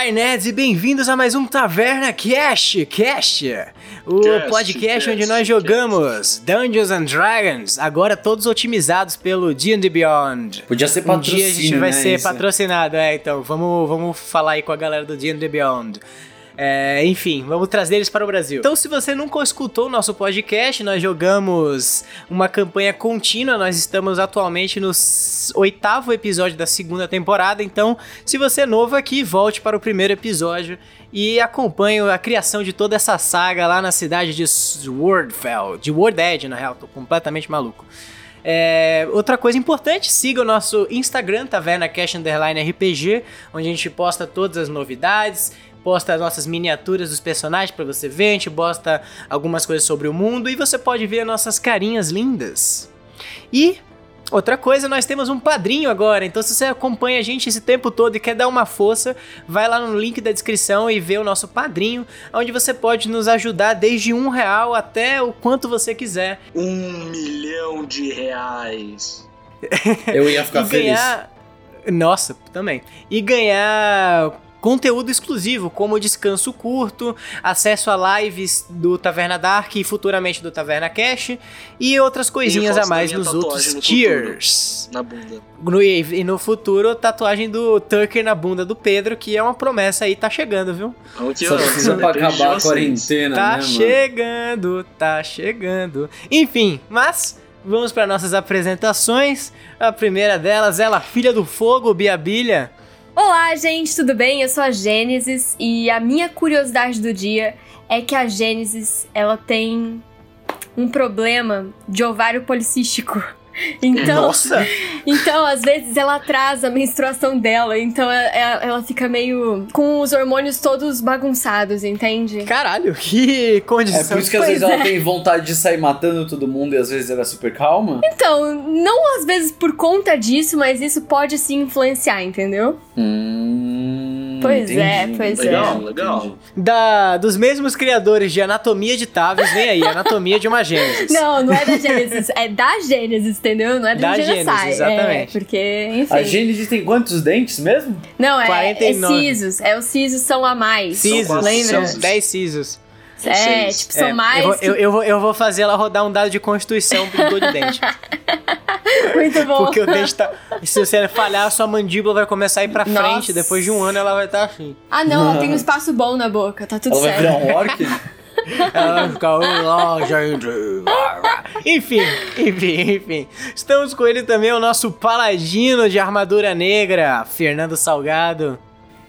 Olá, nerds, e bem-vindos a mais um Taverna Cast, Cast, o Cast, podcast cast, onde nós jogamos Dungeons and Dragons, agora todos otimizados pelo D&D Beyond. Podia ser Um patrocínio, dia a gente vai né, ser isso. patrocinado, é, então vamos, vamos falar aí com a galera do D&D Beyond. É, enfim, vamos trazer eles para o Brasil. Então, se você nunca escutou o nosso podcast, nós jogamos uma campanha contínua. Nós estamos atualmente no oitavo episódio da segunda temporada. Então, se você é novo aqui, volte para o primeiro episódio e acompanhe a criação de toda essa saga lá na cidade de Swordfell, de Worded, na real. Tô completamente maluco. É, outra coisa importante, siga o nosso Instagram, Taverna Cash Underline RPG, onde a gente posta todas as novidades, posta as nossas miniaturas dos personagens pra você ver, a gente posta algumas coisas sobre o mundo e você pode ver nossas carinhas lindas. E outra coisa, nós temos um padrinho agora, então se você acompanha a gente esse tempo todo e quer dar uma força, vai lá no link da descrição e vê o nosso padrinho, onde você pode nos ajudar desde um real até o quanto você quiser. Um milhão de reais. Eu ia ficar e feliz. ganhar. Nossa, também. E ganhar conteúdo exclusivo, como descanso curto, acesso a lives do Taverna Dark e futuramente do Taverna Cash e outras coisinhas fotos a mais nos outros no tiers. Na bunda. No, e no futuro, tatuagem do Tucker na bunda do Pedro, que é uma promessa aí, tá chegando, viu? Que Só precisa pra acabar a quarentena, Tá né, mano? chegando, tá chegando. Enfim, mas vamos para nossas apresentações. A primeira delas, ela, filha do fogo, Biabilha. Olá, gente, tudo bem? Eu sou a Gênesis e a minha curiosidade do dia é que a Gênesis, ela tem um problema de ovário policístico. Então, Nossa! então, às vezes ela atrasa a menstruação dela, então é- é- ela fica meio com os hormônios todos bagunçados, entende? Caralho, que condição. É por isso que às Pois vezes ela é. tem vontade de sair matando todo mundo e às vezes ela é super calma. Então, não às vezes por conta disso, mas isso pode sim influenciar, entendeu? Hum, Pois é, entendi. pois é. Legal, legal. Da, dos mesmos criadores de Anatomia de Tavis, vem aí, Anatomia de uma Gênesis. Não, não é da Gênesis, é da Gênesis, entendeu? Não é do Da Genocide. Gênesis, exatamente. É, porque, enfim. A Gênesis tem quantos dentes mesmo? Não, é, 49. é sisos. É os sisos são a mais. Sisos, Lembra? sisos. 10 sisos. É, Seis. tipo, são É, mais. Eu vou, que- eu, eu vou, eu vou fazer ela rodar um dado de constituição pro dor de dente. Muito bom. Porque o dente tá. Se você falhar, a sua mandíbula vai começar a ir pra Nossa. frente. Depois de um ano, ela vai estar assim. Ah, não, ela tem um espaço bom na boca, tá tudo Ela vai certo. virar um orc? Ela vai ficar, olá, gente. Enfim, enfim, enfim. Estamos com ele também, o nosso paladino de armadura negra, Fernando Salgado.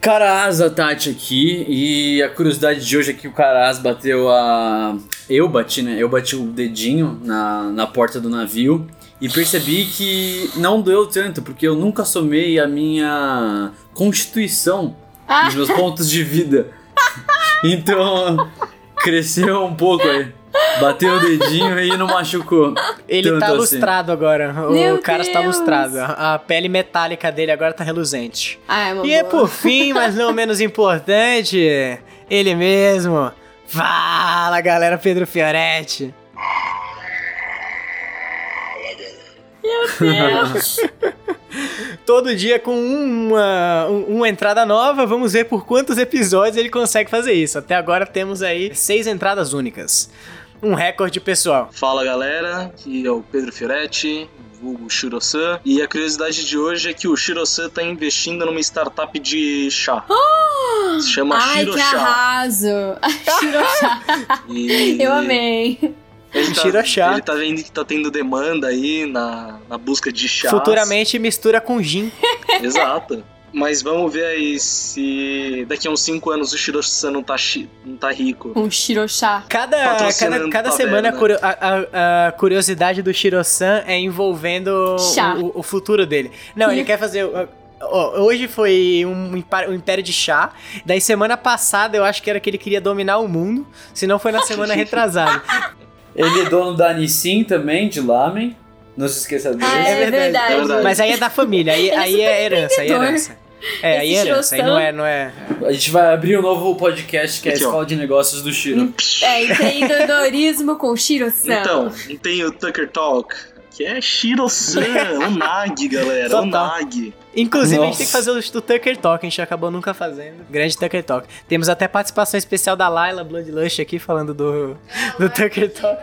Caraza Tati aqui e a curiosidade de hoje é que o Caraz bateu a. Eu bati, né? Eu bati o dedinho na, na porta do navio e percebi que não doeu tanto, porque eu nunca somei a minha constituição Ah. dos meus pontos de vida. Então cresceu um pouco aí. Bateu o dedinho e não machucou. Ele tanto tá assim. lustrado agora. O Meu cara está lustrado. A pele metálica dele agora tá reluzente. Ah, é uma E é boa. por fim, mas não menos importante, ele mesmo. Fala, galera, Pedro Fioretti. Todo dia com uma, um- uma entrada nova, vamos ver por quantos episódios ele consegue fazer isso. Até agora temos aí seis entradas únicas. Um recorde pessoal. Fala galera, aqui é o Pedro Fioretti, vulgo Shirosan. E a curiosidade de hoje é que o Shirosan tá investindo numa startup de chá. Se chama Ai, que arraso! Shirochá. E Eu amei. Ele tá, Shirochá. ele tá vendo que tá tendo demanda aí na, na busca de chá. Futuramente mistura com gin. Exato. Mas vamos ver aí se daqui a uns 5 anos o Shirosan não tá, chi- não tá rico. Um Shirochá. Cada, cada, cada semana a, a- a- curiosidade do Shiro-san é envolvendo o, o futuro dele. Não, ele quer fazer. ó, hoje foi um, um império de chá. Daí semana passada eu acho que era que ele queria dominar o mundo. Se não foi na semana retrasada. Ele é dono da Nissin também, de Lamen. Não se esqueça dele. Ah, É é, verdade, é verdade. Mas aí é da família, aí, é aí é herança, aí é herança. É, aí é herança, aí não é, não é. A gente vai abrir um novo podcast que é a Aqui, ó. Escola de Negócios do Shiro. É, empreendedorismo com Shiro-san. Então, tem o Tucker Talk. que é Shiro-san, o Nag, galera, Total. o Nag. Inclusive, a gente Nossa. tem que fazer o do Tucker Talk, a gente acabou nunca fazendo. Grande Tucker Talk. Temos até participação especial da Laila Bloodlush aqui falando do, do Tucker Talk.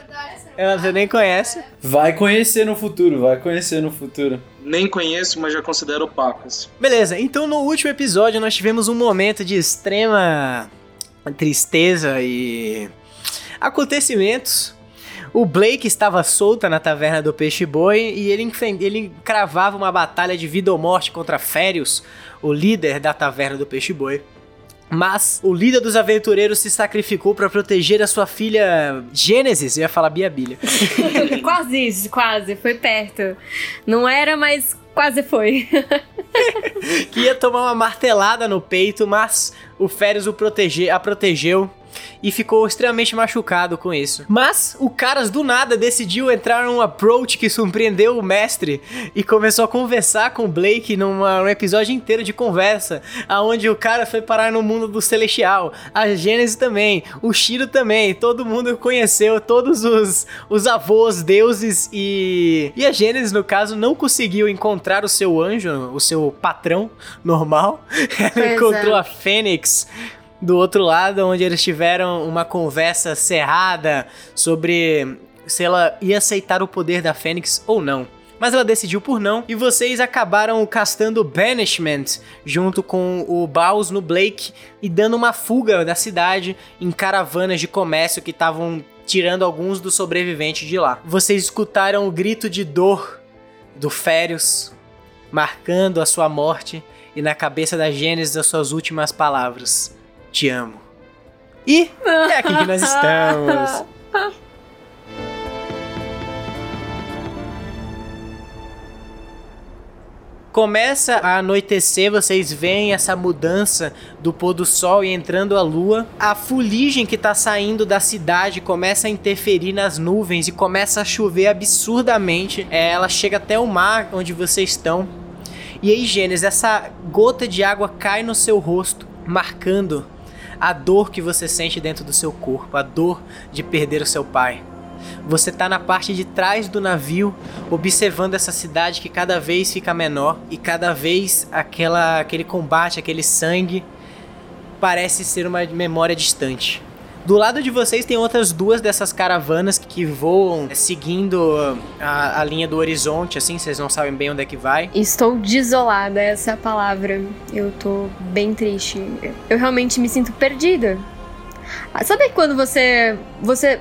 Ela você nem conhece. Vai conhecer no futuro, vai conhecer no futuro. Nem conheço, mas já considero pacas. Beleza, então no último episódio nós tivemos um momento de extrema tristeza e acontecimentos. O Blake estava solta na taverna do Peixe Boi e ele, ele cravava uma batalha de vida ou morte contra Férios, o líder da taverna do Peixe Boi. Mas o líder dos aventureiros se sacrificou para proteger a sua filha Gênesis, eu ia falar Biabilha. quase isso, quase. Foi perto. Não era, mas quase foi. que ia tomar uma martelada no peito, mas o Férias o protege, a protegeu e ficou extremamente machucado com isso. Mas o Caras do nada decidiu entrar num approach que surpreendeu o mestre e começou a conversar com o Blake numa, num episódio inteiro de conversa, aonde o cara foi parar no mundo do celestial, a Gênesis também, o Shiro também, todo mundo conheceu todos os, os avós, deuses e e a Gênesis no caso não conseguiu encontrar o seu anjo, o seu patrão normal. Ela Pois encontrou é. a Fênix do outro lado, onde eles tiveram uma conversa cerrada sobre se ela ia aceitar o poder da Fênix ou não. Mas ela decidiu por não, e vocês acabaram castando Banishment junto com o Baus no Blake e dando uma fuga da cidade em caravanas de comércio que estavam tirando alguns dos sobreviventes de lá. Vocês escutaram o grito de dor do Férios, marcando a sua morte, e na cabeça da Gênesis as suas últimas palavras: Te amo. E é aqui que nós estamos. Começa a anoitecer, vocês veem essa mudança do pôr do sol e entrando a lua. A fuligem que tá saindo da cidade começa a interferir nas nuvens e começa a chover absurdamente. É, ela chega até o mar onde vocês estão. E aí, Gênesis, essa gota de água cai no seu rosto, marcando a dor que você sente dentro do seu corpo, a dor de perder o seu pai. Você tá na parte de trás do navio, observando essa cidade que cada vez fica menor e cada vez aquela, aquele combate, aquele sangue parece ser uma memória distante. Do lado de vocês tem outras duas dessas caravanas que voam eh, seguindo a, a linha do horizonte, assim, vocês não sabem bem onde é que vai. Estou desolada, essa é a palavra. Eu tô bem triste. Eu realmente me sinto perdida. Ah, Sabe quando você você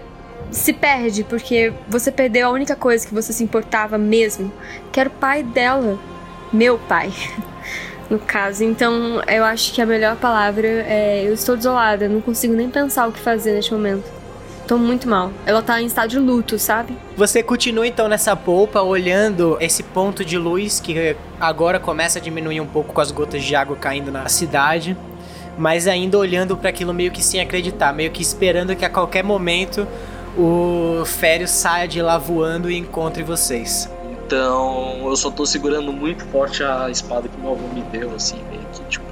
se perde porque você perdeu a única coisa que você se importava mesmo, que era o pai dela, meu pai. No caso, então eu acho que a melhor palavra é eu estou desolada, não consigo nem pensar o que fazer neste momento. Tô muito mal. Ela tá em estado de luto, sabe? Você continua então nessa polpa, olhando esse ponto de luz que agora começa a diminuir um pouco com as gotas de água caindo na cidade, mas ainda olhando para aquilo meio que sem acreditar, meio que esperando que a qualquer momento o Fério saia de lá voando e encontre vocês. Então eu só tô segurando muito forte a espada que meu avô me deu, assim, meio que tipo.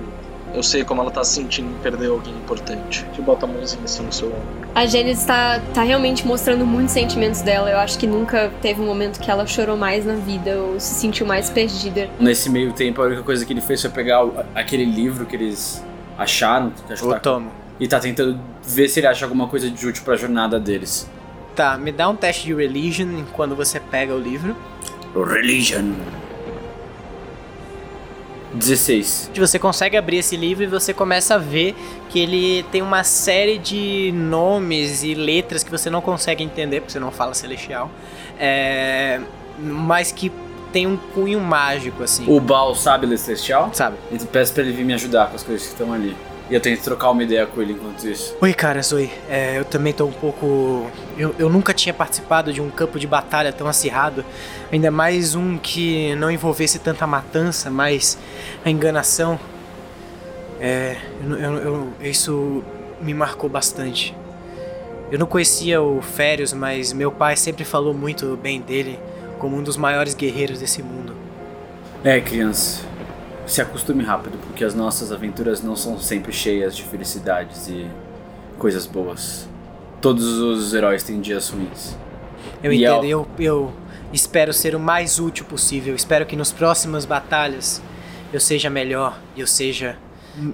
Eu sei como ela tá se sentindo em perder alguém importante. Deixa eu botar a mãozinha assim no seu ombro. A Gênesis tá, tá realmente mostrando muitos sentimentos dela. Eu acho que nunca teve um momento que ela chorou mais na vida ou se sentiu mais perdida. Nesse meio tempo, a única coisa que ele fez foi pegar o- aquele livro que eles acharam que acho que tá- Tomo. e tá tentando ver se ele acha alguma coisa de útil pra jornada deles. Tá, me dá um teste de religion quando você pega o livro. Religion. 16. Você consegue abrir esse livro e você começa a ver que ele tem uma série de nomes e letras que você não consegue entender, porque você não fala celestial, é, mas que tem um cunho mágico, assim. O Baal sabe ler celestial? Sabe? Então peço pra ele vir me ajudar com as coisas que estão ali. E eu tento trocar uma ideia com ele enquanto isso. Oi, cara, Zoe. É, eu também tô um pouco. Eu, eu nunca tinha participado de um campo de batalha tão acirrado. Ainda mais um que não envolvesse tanta matança, mas a enganação. É. eu- eu- eu- isso me marcou bastante. Eu não conhecia o Férios, mas meu pai sempre falou muito bem dele como um dos maiores guerreiros desse mundo. É, criança. Se acostume rápido, porque as nossas aventuras não são sempre cheias de felicidades e coisas boas. Todos os heróis têm dias ruins. Eu E entendo, é eu, eu espero ser o mais útil possível. Espero que nos próximas batalhas eu seja melhor, eu seja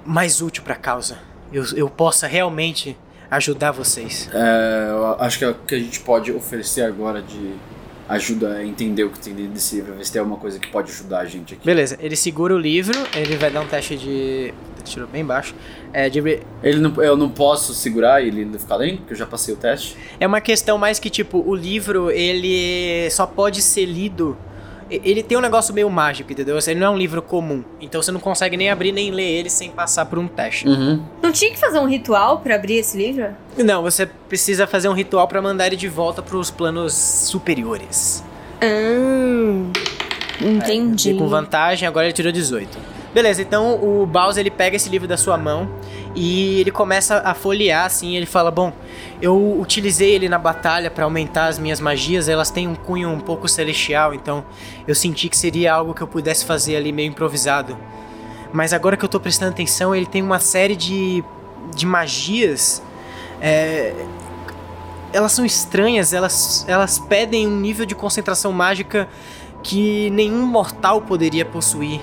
mais útil pra causa. Eu, eu possa realmente ajudar vocês. É, eu acho que é o que a gente pode oferecer agora de ajuda a entender o que tem dentro desse livro, ver se tem alguma coisa que pode ajudar a gente aqui. Beleza, ele segura o livro, ele vai dar um teste de. Ele tirou bem baixo. É, de Ele não, eu não posso segurar e ele ficar além, porque eu já passei o teste. É uma questão mais que, tipo, o livro, ele só pode ser lido. Ele tem um negócio meio mágico, entendeu? Ele não é um livro comum. Então você não consegue nem abrir nem ler ele sem passar por um teste. Uhum. Não tinha que fazer um ritual pra abrir esse livro? Não, você precisa fazer um ritual pra mandar ele de volta pros planos superiores. Ah, entendi. E com vantagem, agora ele tirou 18. Beleza, então o Bowser ele pega esse livro da sua mão e ele começa a folhear assim, ele fala: "Bom, eu utilizei ele na batalha pra aumentar as minhas magias, elas têm um cunho um pouco celestial, então eu senti que seria algo que eu pudesse fazer ali meio improvisado. Mas agora que eu tô prestando atenção, ele tem uma série de de magias é, elas são estranhas, elas, elas pedem um nível de concentração mágica que nenhum mortal poderia possuir.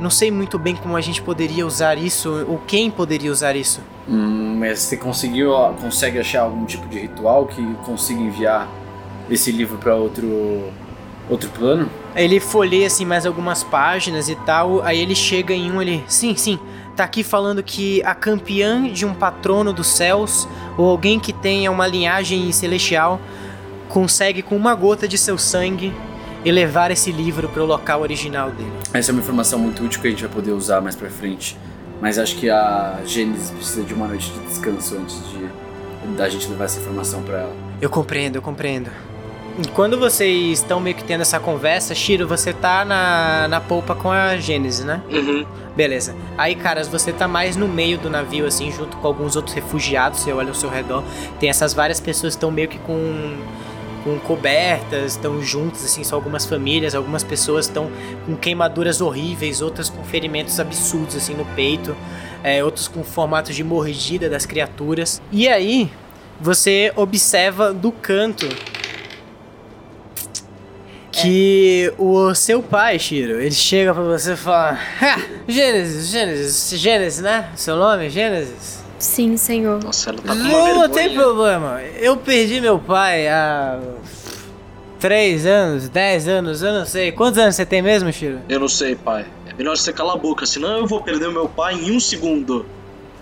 Não sei muito bem como a gente poderia usar isso, ou quem poderia usar isso. Hum, mas você conseguiu, consegue achar algum tipo de ritual que consiga enviar esse livro pra outro outro plano? Ele folheia assim mais algumas páginas e tal, aí ele chega em um, ele, sim, sim, tá aqui falando que a campeã de um patrono dos céus, ou alguém que tenha uma linhagem celestial, consegue com uma gota de seu sangue elevar esse livro para o local original dele. Essa é uma informação muito útil que a gente vai poder usar mais pra frente. Mas acho que a Gênesis precisa de uma noite de descanso antes de da gente levar essa informação pra ela. Eu compreendo, eu compreendo. E Quando vocês estão meio que tendo essa conversa, Shiro, você tá na, na polpa com a Gênesis, né? Uhum. Beleza. Aí, caras, você tá mais no meio do navio, assim, junto com alguns outros refugiados. Você olha ao seu redor, tem essas várias pessoas que estão meio que com, com cobertas, estão juntas, assim, são algumas famílias. Algumas pessoas estão com queimaduras horríveis, outras com ferimentos absurdos, assim, no peito. É, outros com formatos de mordida das criaturas. E aí, você observa do canto que o seu pai, Shiro, ele chega pra você e fala: "Ha, Gênesis, Gênesis, Gênesis, né? Seu nome Gênesis? Sim, senhor. Nossa, ela tá com uma Não, não tem problema. Eu perdi meu pai há. três anos, dez anos, eu não sei. Quantos anos você tem mesmo, Shiro? Eu não sei, pai. É melhor você calar a boca, senão eu vou perder o meu pai em um segundo.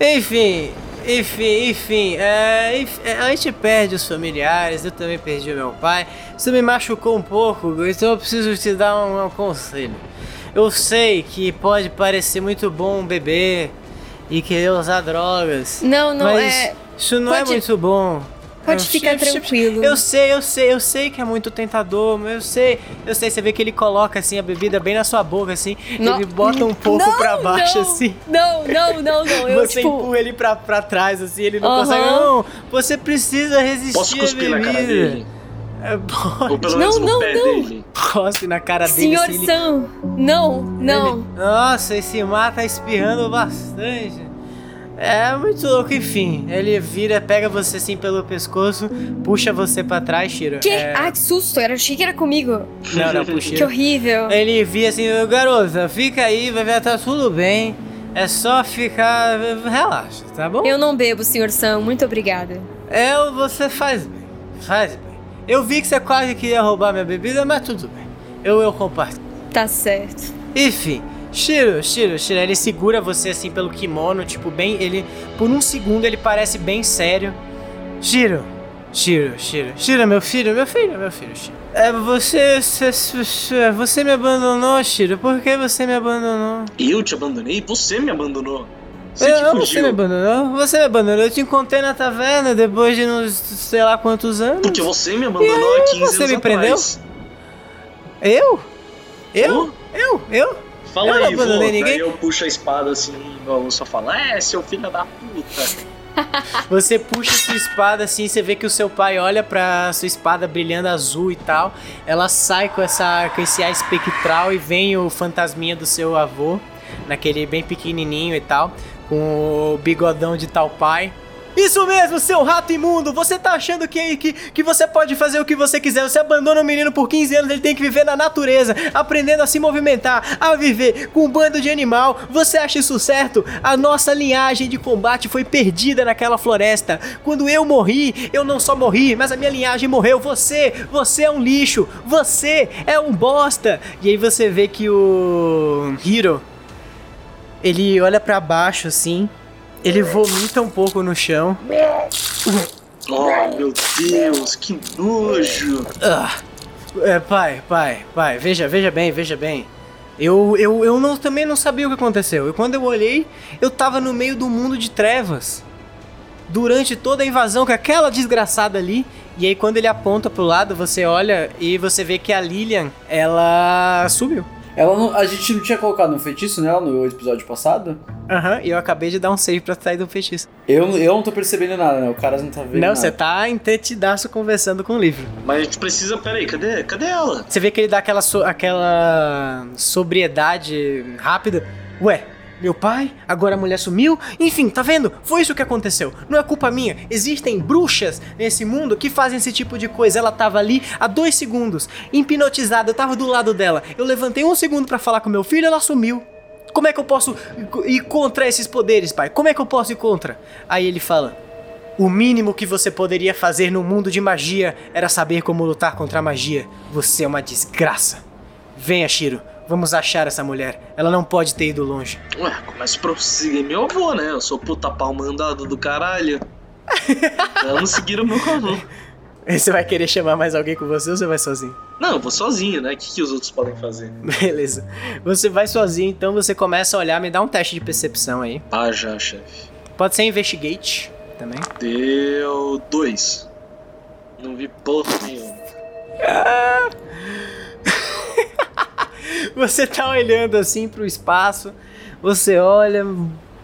Enfim, enfim, enfim, é, enf- é, a gente perde os familiares, eu também perdi o meu pai. Isso me machucou um pouco, então eu preciso te dar um, um conselho. Eu sei que pode parecer muito bom beber e querer usar drogas, Não, não, mas é. isso não pode- é muito bom. Pode Eu- ficar eu- tranquilo. Eu sei, eu sei, eu sei que é muito tentador, mas eu sei, eu sei, você vê que ele coloca assim a bebida bem na sua boca, assim, Não. ele bota um pouco Não, pra baixo, não, assim. Não, não, não, não. Eu, você tipo. empurra ele pra, pra trás, assim, ele não Aham. consegue. Não, você precisa resistir Posso cuspir à na cara bebida. dele? É, pode. Ou pelo Não, menos no não, pé não. dele? Cospe na cara dele. Senhor assim, ele- Sam, não, não. ele- Nossa, esse mar tá espirrando bastante. É muito louco, enfim. Ele vira, pega você assim pelo pescoço, puxa você pra trás, Shiro. Que? É... Ah, que susto. Eu achei que era comigo. Não, não, puxa. Que horrível. Ele via assim, garota, fica aí, vai ver, tá tudo bem. É só ficar. Relaxa, tá bom? Eu não bebo, senhor Sam. Muito obrigada. Eu, você faz bem. Faz bem. Eu vi que você quase queria roubar minha bebida, mas tudo bem. Eu, eu compartilho. Tá certo. Enfim, Shiro, Shiro, Shiro, ele segura você assim pelo kimono, tipo, bem. Ele. Por um segundo ele parece bem sério. Shiro, Shiro, Shiro, Shiro, meu filho, meu filho, meu filho, Shiro. É, você, você. Você me abandonou, Shiro. Por que você me abandonou? Eu te abandonei? Você me abandonou. Você que Eu, você me abandonou? Você me abandonou. Eu te encontrei na taverna depois de uns sei lá quantos anos. Porque você me abandonou aí, há 15 você anos me prendeu? atrás. Eu? Eu? Hã? Eu? Eu? Fala Eu não aí, vô. abandonei ninguém. eu puxo a espada assim, a luz só fala, é, seu filho da puta. Você puxa sua espada assim, você vê que o seu pai olha pra sua espada brilhando azul e tal. Ela sai com essa com esse ar espectral e vem o fantasminha do seu avô, naquele bem pequenininho e tal, com o bigodão de tal pai. Isso mesmo, seu rato imundo! Você tá achando que, que, que você pode fazer o que você quiser? Você abandona o menino por 15 anos, ele tem que viver na natureza, aprendendo a se movimentar, a viver com um bando de animal. Você acha isso certo? A nossa linhagem de combate foi perdida naquela floresta. Quando eu morri, eu não só morri, mas a minha linhagem morreu. Você, você é um lixo, você é um bosta. E aí você vê que o Hiro ele olha para baixo assim, ele vomita um pouco no chão. Oh, meu Deus, que nojo! Ah, é, pai, pai, pai, veja, veja bem, veja bem. Eu, eu, eu não, também não sabia o que aconteceu. E quando eu olhei, eu tava no meio do mundo de trevas. Durante toda a invasão com aquela desgraçada ali. E aí quando ele aponta pro lado, você olha e você vê que a Lilian, ela subiu. Ela não- a gente não tinha colocado um feitiço nela no episódio passado? Aham, e eu acabei de dar um save pra sair do feitiço. Eu, eu não tô percebendo nada, né? O cara não tá vendo Não, você tá entretidaço conversando com o livro. Mas a gente precisa. Peraí, cadê? Cadê ela? Você vê que ele dá aquela, so- aquela sobriedade rápida. Ué, meu pai, agora a mulher sumiu? Enfim, tá vendo? Foi isso que aconteceu. Não é culpa minha. Existem bruxas nesse mundo que fazem esse tipo de coisa. Ela tava ali há dois segundos, hipnotizada, eu tava do lado dela. Eu levantei um segundo pra falar com meu filho ela sumiu. Como é que eu posso ir contra esses poderes, pai? Como é que eu posso ir contra? Aí ele fala: o mínimo que você poderia fazer no mundo de magia era saber como lutar contra a magia. Você é uma desgraça. Venha, Shiro. Vamos achar essa mulher. Ela não pode ter ido longe. Ué, começa por seguir meu avô, né? Eu sou puta pau mandado do caralho. Vamos seguir o meu avô. Você vai querer chamar mais alguém com você ou você vai sozinho? Não, eu vou sozinho, né? O que, que os outros podem fazer? Beleza. Você vai sozinho, então você começa a olhar. Me dá um teste de percepção aí. Ah, já, chefe. Pode ser investigate também. Deu dois. Não vi porra nenhuma. Você tá olhando assim pro espaço. Você olha.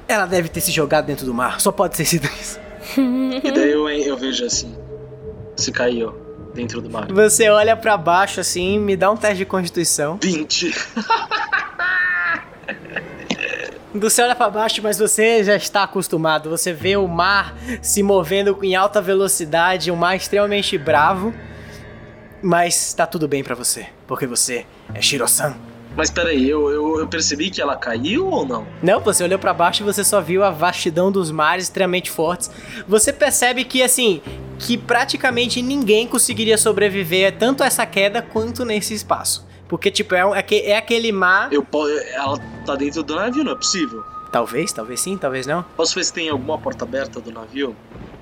Ela deve ter se jogado dentro do mar. Só pode ter sido isso. E daí eu, eu vejo assim. Se caiu dentro do mar. Você olha pra baixo assim, me dá um teste de constituição. 20. Você olha pra baixo, mas você já está acostumado. Você vê o mar se movendo em alta velocidade, um mar extremamente bravo. Mas tá tudo bem pra você, porque você é Shiro-san. Mas peraí, eu, eu, eu percebi que ela caiu ou não? Não, você olhou pra baixo e você só viu a vastidão dos mares extremamente fortes. Você percebe que assim, que praticamente ninguém conseguiria sobreviver tanto a essa queda quanto nesse espaço. Porque tipo, é, um- é, é aquele mar. Eu, ela tá dentro do navio, não é possível. Talvez, talvez sim, talvez não. Posso ver se tem alguma porta aberta do navio?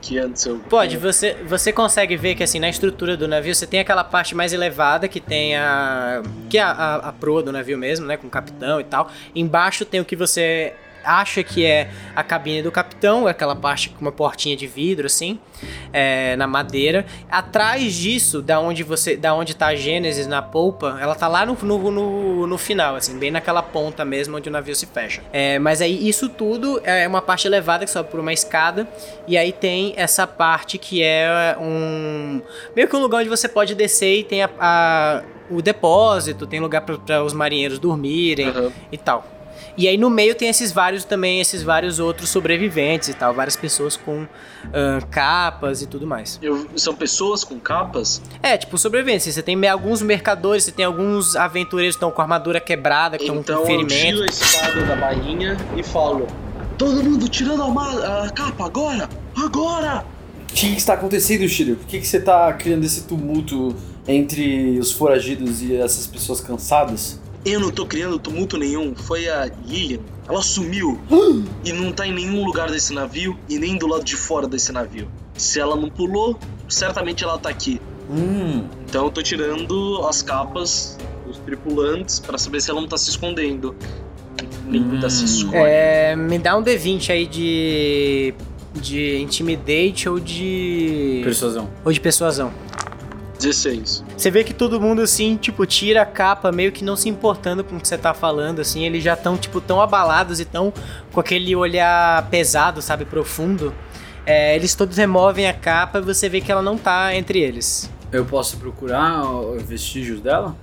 Que antes eu. Pode, você, você consegue ver que assim, na estrutura do navio, você tem aquela parte mais elevada que tem a. que é a, a, a proa do navio mesmo, né? Com o capitão e tal. Embaixo tem o que você acha que é a cabine do capitão, aquela parte com uma portinha de vidro, assim, é, na madeira. Atrás disso, da onde você. Da onde tá a Gênesis na polpa, ela tá lá no, no, no, no final, assim, bem naquela ponta mesmo onde o navio se fecha. É, mas aí isso tudo é uma parte elevada que sobe por uma escada. E aí tem essa parte que é um. meio que um lugar onde você pode descer e tem a, a- o depósito, tem lugar para os marinheiros dormirem Aham. e tal. E aí no meio tem esses vários também, esses vários outros sobreviventes e tal, várias pessoas com ah, capas e tudo mais. Eu- são pessoas com capas? É, tipo, sobreviventes. Você tem alguns mercadores, você tem alguns aventureiros que estão com armadura quebrada, que estão Então com eu ferimento. tiro a espada da bainha e falo: Todo mundo tirando a, a capa agora! Agora! O que, que está acontecendo, Shiro? Por que, que você tá criando esse tumulto entre os foragidos e essas pessoas cansadas? Eu não tô criando tumulto nenhum, foi a Lilian. Ela sumiu e não tá em nenhum lugar desse navio e nem do lado de fora desse navio. Se ela não pulou, certamente ela tá aqui. Hum, Então eu tô tirando as capas dos tripulantes pra saber se ela não tá se escondendo. Linda se esconde. É, me dá um D20 aí de. de intimidate ou de. persuasão. ou de persuasão. 16. Você vê que todo mundo, assim, tipo, tira a capa, meio que não se importando com o que você tá falando, assim, eles já estão, tipo, tão abalados e tão com aquele olhar pesado, sabe, profundo. É, eles todos removem a capa e você vê que ela não tá entre eles. Eu posso procurar vestígios dela?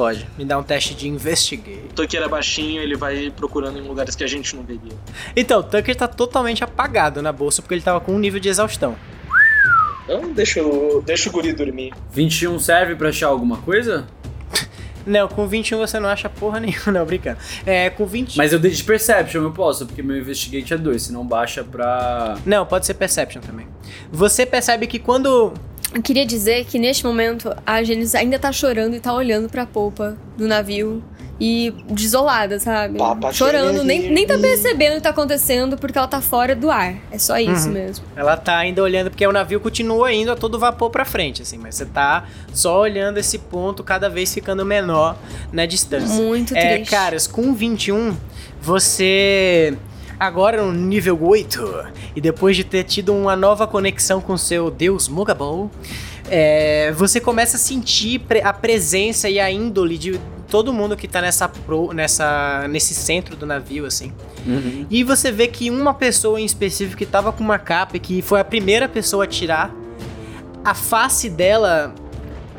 pode. Me dá um teste de investigate. O Tucker é baixinho, ele vai procurando em lugares que a gente não veria. Então, o Tucker tá totalmente apagado na bolsa porque ele tava com um nível de exaustão. Então deixa, o- deixa o guri dormir. 21 serve pra achar alguma coisa? Não, com 21 você não acha porra nenhuma, não, brincando. É, com 20. Mas eu dei de Perception, eu posso, porque meu Investigate é 2, senão baixa pra. Não, pode ser Perception também. Você percebe que quando. Eu queria dizer que neste momento a Gênesis ainda tá chorando e tá olhando pra polpa do navio. E desolada, sabe? Papa Chorando, nem, nem tá percebendo o que tá acontecendo porque ela tá fora do ar. É só isso Uhum. mesmo. Ela tá ainda olhando, porque o navio continua indo a todo vapor pra frente, assim, mas você tá só olhando esse ponto cada vez ficando menor na distância. Muito É, triste. caras, com 21, você. Agora no nível 8, e depois de ter tido uma nova conexão com seu deus Mugabol, é, você começa a sentir a presença e a índole de todo mundo que tá nessa, pro- nessa nesse centro do navio, assim. Uhum. E você vê que uma pessoa em específico que tava com uma capa e que foi a primeira pessoa a tirar, a face dela,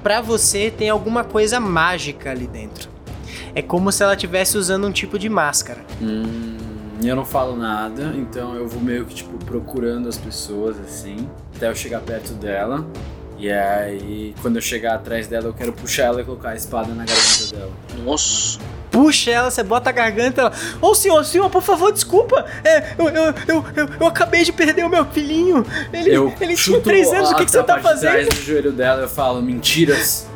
pra você, tem alguma coisa mágica ali dentro. É como se ela estivesse usando um tipo de máscara. Hum, eu não falo nada, então eu vou meio que, tipo, procurando as pessoas, assim, até eu chegar perto dela. E aí, quando eu chegar atrás dela, eu quero puxar ela e colocar a espada na garganta dela. Nossa. Puxa ela, você bota a garganta ela. Ô senhor, senhor, por favor, desculpa. É, eu, eu, eu, eu, eu acabei de perder o meu filhinho. Ele, Eu ele tinha três anos, o que, que você tá fazendo? do joelho dela eu falo, mentiras.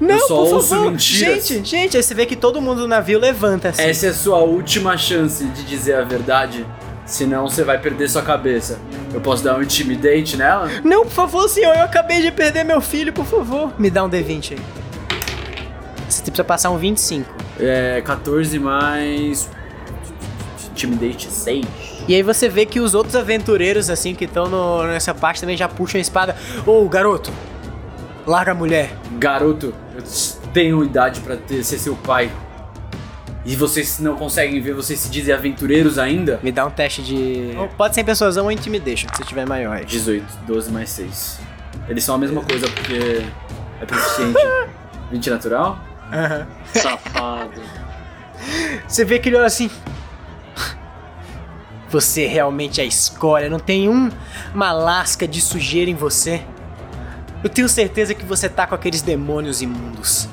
Não, só por ouço favor. mentiras. Gente, gente, aí você vê que todo mundo do navio levanta assim. Essa é a sua última chance de dizer a verdade, senão você vai perder sua cabeça. Eu posso dar um intimidate nela? Não, por favor, senhor, eu acabei de perder meu filho, por favor. Me dá um D20 aí. Você precisa passar um 25. É, 14 mais. Intimidate 6. E aí você vê que os outros aventureiros, assim, que estão nessa parte também já puxam a espada. Ô, garoto, larga a mulher. Garoto, eu tenho idade pra ter, ser seu pai. E vocês não conseguem ver, vocês se dizem aventureiros ainda? Me dá um teste de... Ou Pode ser em persuasão ou intimidation, se tiver maior aí. 18, 12 mais 6. Eles são a mesma coisa porque é proficiente. 20 natural? Aham. Safado. Você vê que ele olha assim... Você realmente é a escória, não tem um, uma lasca de sujeira em você. Eu tenho certeza que você tá com aqueles demônios imundos.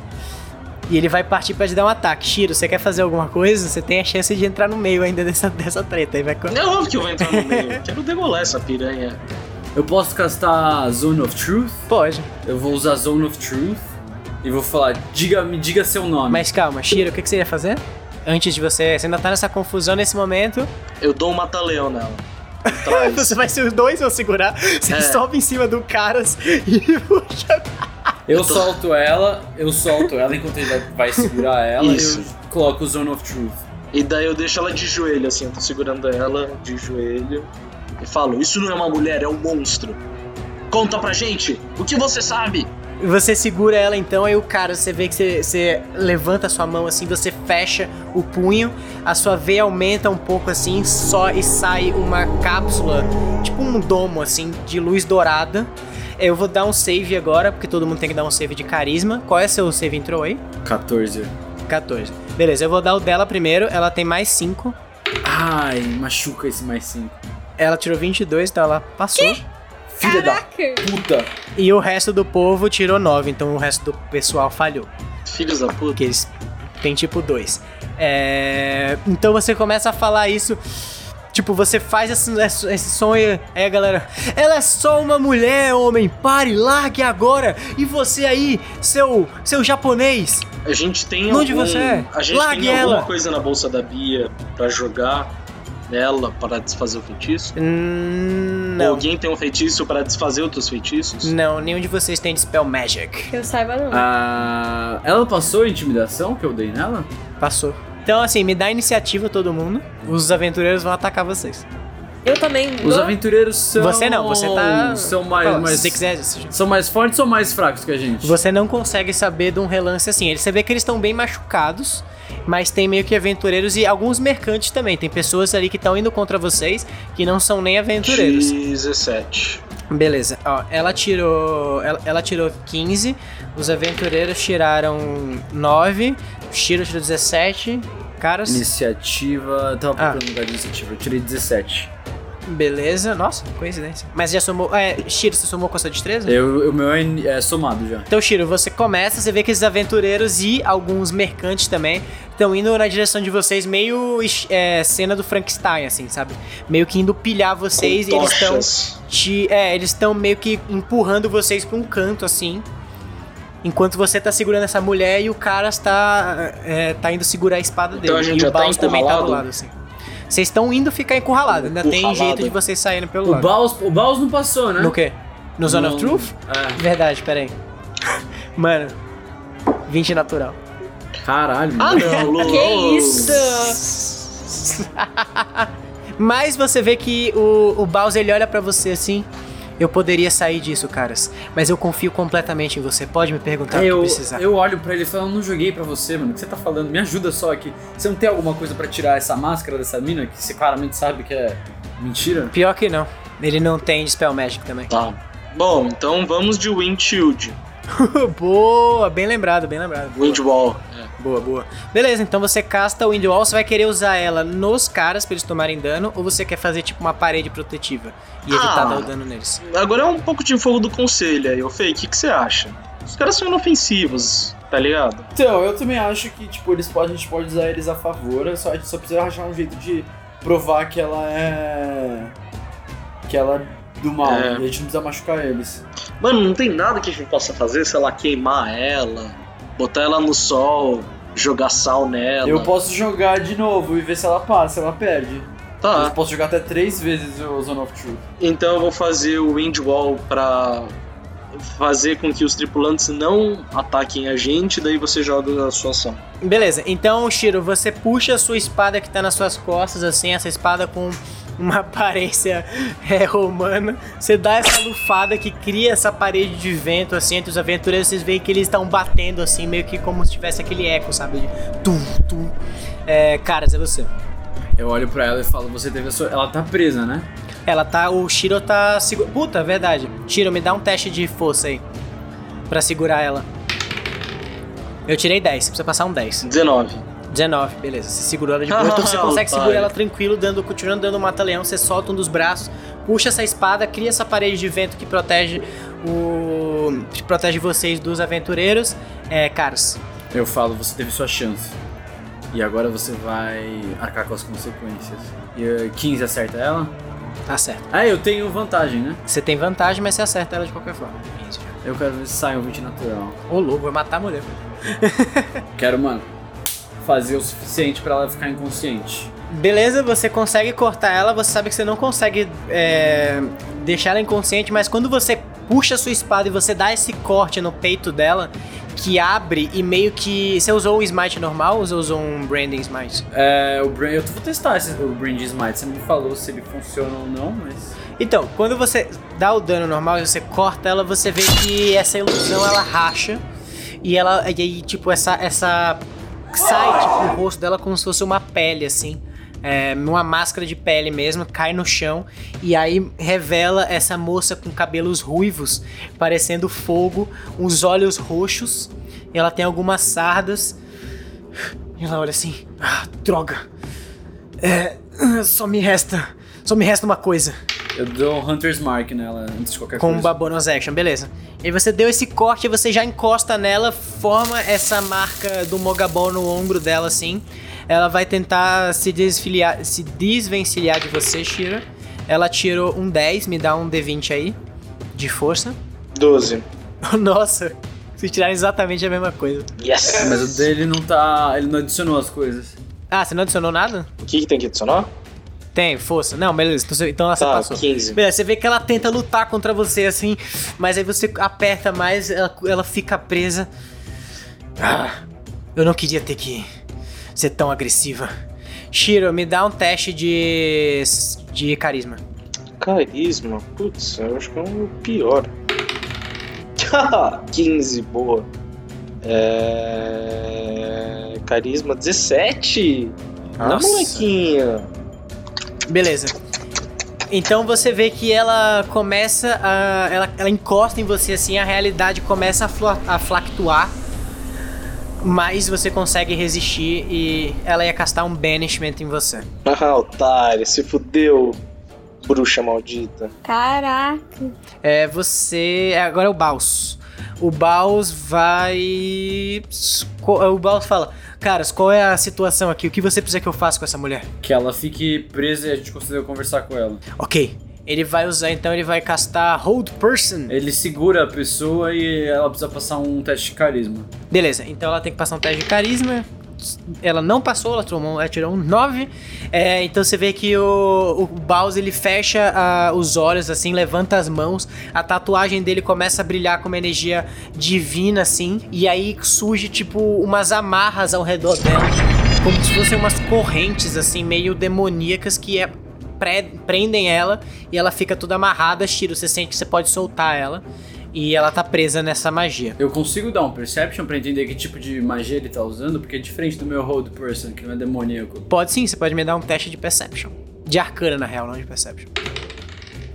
E ele vai partir pra te dar um ataque. Shiro, você quer fazer alguma coisa? Você tem a chance de entrar no meio ainda dessa, dessa treta. Aí vai... É óbvio que eu vou entrar no meio. Quero demolar essa piranha. Eu posso castar Zone of Truth? Pode. Eu vou usar Zone of Truth e vou falar, diga, me diga seu nome. Mas calma, Shiro, o que, que você ia fazer? Antes de você. Você ainda tá nessa confusão nesse momento. Eu dou um mata-leão nela. Você vai ser os dois vão segurar. Você É. sobe em cima do caras e puxa. Eu solto ela, eu solto ela enquanto ele vai, vai segurar ela Isso. eu coloco o Zone of Truth. E daí eu deixo ela de joelho, assim, eu tô segurando ela de joelho. E falo, isso não é uma mulher, é um monstro. Conta pra gente, o que você sabe? Você segura ela então, aí o cara, você vê que você, você levanta a sua mão assim, você fecha o punho, a sua veia aumenta um pouco assim, só e sai uma cápsula, tipo um domo assim, de luz dourada. Eu vou dar um save agora, porque todo mundo tem que dar um save de carisma. Qual é seu save entrou aí? 14. 14. Beleza, eu vou dar o dela primeiro, ela tem mais 5. Ai, machuca esse mais 5. Ela tirou 22, então ela passou. Filha Caraca! da puta! E o resto do povo tirou 9, então o resto do pessoal falhou. Filhos da puta. Porque eles têm tipo 2. É... Então você começa a falar isso. Tipo, você faz esse, esse, aí a galera. Ela é só uma mulher, homem. Pare, largue agora. E você aí, seu, seu japonês. A gente tem Onde algum... você é? A gente Largue tem alguma ela. coisa na bolsa da Bia pra jogar nela para desfazer o feitiço? Hum, Ou não. alguém tem um feitiço para desfazer outros feitiços? Não, nenhum de vocês tem Dispel Magic. Que eu saiba não. Ah, ela passou a intimidação que eu dei nela? Passou. Então, assim, me dá iniciativa todo mundo. Os aventureiros vão atacar vocês. Eu também. Os dou- aventureiros são. Você não, você tá. São mais. Fala, mais Se você quiser. São mais fortes ou mais fracos que a gente? Você não consegue saber de um relance assim. Você vê que eles estão bem machucados, mas tem meio que aventureiros e alguns mercantes também. Tem pessoas ali que estão indo contra vocês que não são nem aventureiros. 17. Beleza, ó, ela tirou. Ela, ela tirou 15, os aventureiros tiraram 9, o Shiro tirou 17. Caras. Iniciativa. Tava Ah. procurando lugar de iniciativa. Eu tirei 17. Beleza, nossa, coincidência. Mas já somou. É, Shiro, você somou com a sua destreza? Eu, o meu é, é somado já. Então, Shiro, você começa, você vê que esses aventureiros e alguns mercantes também estão indo na direção de vocês, meio é, cena do Frankenstein, assim, sabe? Meio que indo pilhar vocês Com e eles estão. É, eles estão meio que empurrando vocês pra um canto, assim. Enquanto você tá segurando essa mulher e o cara está é, tá indo segurar a espada Então dele. a gente e já o tá Baus também tá do lado, assim. Vocês estão indo ficar encurralados, ainda tem Encurralado. jeito de vocês saírem pelo O lado. Baus, o Baus não passou, né? No quê? No Zone of No- Truth? É. Verdade, peraí. Mano, 20 natural. Caralho, Ah, mano. não, Lu. Que isso? Mas você vê que o, o Bowser ele olha pra você assim. Eu poderia sair disso, caras. Mas eu confio completamente em você. Pode me perguntar o que eu, precisar. eu olho pra ele e falo, eu não joguei pra você, mano. O que você tá falando? Me ajuda só aqui. Você não tem alguma coisa pra tirar essa máscara dessa mina que você claramente sabe que é mentira? Pior que não. Ele não tem Spell Magic também. Tá. Bom, então vamos de Wind Shield. boa, bem lembrado, bem lembrado. Boa, Wind Wall. É. boa, boa. Beleza, então você casta o Wind Wall. Você vai querer usar ela nos caras pra eles tomarem dano. Ou você quer fazer tipo uma parede protetiva e evitar Ah. dar o dano neles? Agora é um pouco de fogo do conselho aí, ô Fei, o que, que você acha? Os caras são inofensivos, tá ligado? Então, eu também acho que, tipo, eles podem, a gente pode usar eles a favor, só, a gente só precisa achar um jeito de provar que ela é. que ela é do mal, É. e a gente não precisa machucar eles. Mano, não tem nada que a gente possa fazer, sei lá, queimar ela, botar ela no sol, jogar sal nela. Eu posso jogar de novo e ver se ela passa, se ela perde. Eu Tá, posso jogar até três vezes o Zone of Truth. então eu vou fazer o Wind Wall pra fazer com que os tripulantes não ataquem a gente, daí você joga a sua ação. Beleza, então, Shiro, você puxa a sua espada que tá nas suas costas, assim, essa espada com uma aparência é, romana. Você dá essa lufada que cria essa parede de vento, assim, entre os aventureiros. Vocês veem que eles estão batendo, assim, meio que como se tivesse aquele eco, sabe? De tum, tum. É, caras, é você. Eu olho pra ela e falo, você teve a sua. Ela tá presa, né? Ela tá. O Shiro tá. Segu... Puta, é verdade. Shiro, me dá um teste de força aí. Pra segurar ela. Eu tirei 10, você precisa passar um 10. 19. 19, beleza. Você segurou ela de boa, então você consegue segurar ela tranquilo, dando, continuando dando mata-leão. Você solta um dos braços, puxa essa espada, cria essa parede de vento que protege o. que protege vocês dos aventureiros. É, caros. Eu falo, você teve sua chance. E agora você vai arcar com as consequências. E eh, 15 acerta ela? Tá certo. Ah, eu tenho vantagem, né? Você tem vantagem, mas você acerta ela de qualquer forma. Eu quero ver se sai um 20 natural. Ô, louco, vai matar a mulher. Quero, mano, fazer o suficiente pra ela ficar inconsciente. Beleza, você consegue cortar ela, você sabe que você não consegue é, deixar ela inconsciente, mas quando você puxa a sua espada e você dá esse corte no peito dela, que abre e meio que. Você usou um smite normal ou você usou um branding smite? É, o Brain, eu vou testar esse, o Brain de Smite. Você não me falou se ele funciona ou não, mas. Então, quando você dá o dano normal e você corta ela, você vê que essa ilusão ela racha e ela e aí tipo essa essa sai tipo o rosto dela como se fosse uma pele assim, é, uma máscara de pele mesmo, cai no chão e aí revela essa moça com cabelos ruivos, parecendo fogo, uns olhos roxos, e ela tem algumas sardas. E ela olha assim: "Ah, droga. É, só me resta, só me resta uma coisa." Eu dou um Hunter's Mark nela antes de qualquer Com coisa. uma bonus action, beleza. E você deu esse corte e você já encosta nela, forma essa marca do Mogabol no ombro dela, assim. Ela vai tentar se desfiliar, se desvencilhar de você, Shira. Ela tirou um 10, me dá um D20 aí, de força. 12. Nossa, se tiraram exatamente a mesma coisa. Yes! É, Mas o dele não tá. Ele não adicionou as coisas. Ah, você não adicionou nada? O que, que tem que adicionar? Tem, força. Não, beleza, então então ela Tá, passou. 15. Beleza, você vê que ela tenta lutar contra você assim, mas aí você aperta mais, ela, ela fica presa. Ah, eu não queria ter que ser tão agressiva. Shiro, me dá um teste de. de carisma. Carisma? Putz, eu acho que é o pior. 15, boa. É... Carisma 17? Ah, Nossa. molequinha. Beleza. Então você vê que ela começa a. Ela, ela encosta em você assim, a realidade começa a, flu- a fluctuar. Mas você consegue resistir e ela ia castar um banishment em você. Ah, otário, se fudeu, bruxa maldita. Caraca. É, você. Agora é o Baus. O Baus vai. O Baus fala: Caras, qual é a situação aqui? O que você precisa que eu faça com essa mulher? Que ela fique presa e a gente consiga conversar com ela. Ok. Ele vai usar, então ele vai castar Hold Person. Ele segura a pessoa e ela precisa passar um teste de carisma. Beleza, então ela tem que passar um teste de carisma. Ela não passou, ela, tomou, ela tirou um 9. É, então você vê que o, o Baus ele fecha ah, os olhos, assim, levanta as mãos. A tatuagem dele começa a brilhar com uma energia divina, assim. E aí surge, tipo, umas amarras ao redor dela. Como se fossem umas correntes, assim, meio demoníacas que é, pre- prendem ela. E ela fica toda amarrada. Shiro, você sente que você pode soltar ela. E ela tá presa nessa magia. Eu consigo dar um perception pra entender que tipo de magia ele tá usando, porque é diferente do meu hold person, que não é demoníaco. Pode sim, você pode me dar um teste de perception. De arcana, na real, não de perception.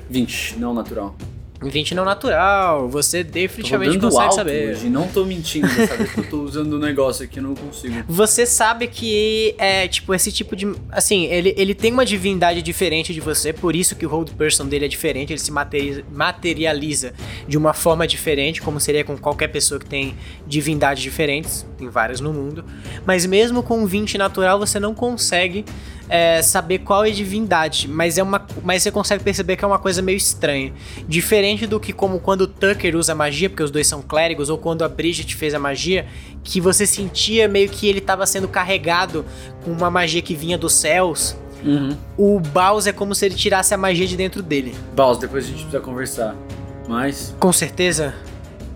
20, não natural. 20 não natural, você definitivamente consegue alto saber. hoje, não tô mentindo que eu tô usando o negócio aqui, não consigo. Você sabe que é, tipo, esse tipo de. Assim, ele, ele tem uma divindade diferente de você, por isso que o hold person dele é diferente, ele se materi- materializa de uma forma diferente, como seria com qualquer pessoa que tem divindades diferentes, tem várias no mundo. Mas mesmo com 20 natural, você não consegue é, saber qual é a divindade, mas, é uma, mas você consegue perceber que é uma coisa meio estranha. Diferente do que como quando o Tucker usa magia, porque os dois são clérigos, ou quando a Bridget fez a magia, que você sentia meio que ele estava sendo carregado com uma magia que vinha dos céus. Uhum. O Baus é como se ele tirasse a magia de dentro dele. Baus, depois a gente precisa conversar. Mas. Com certeza,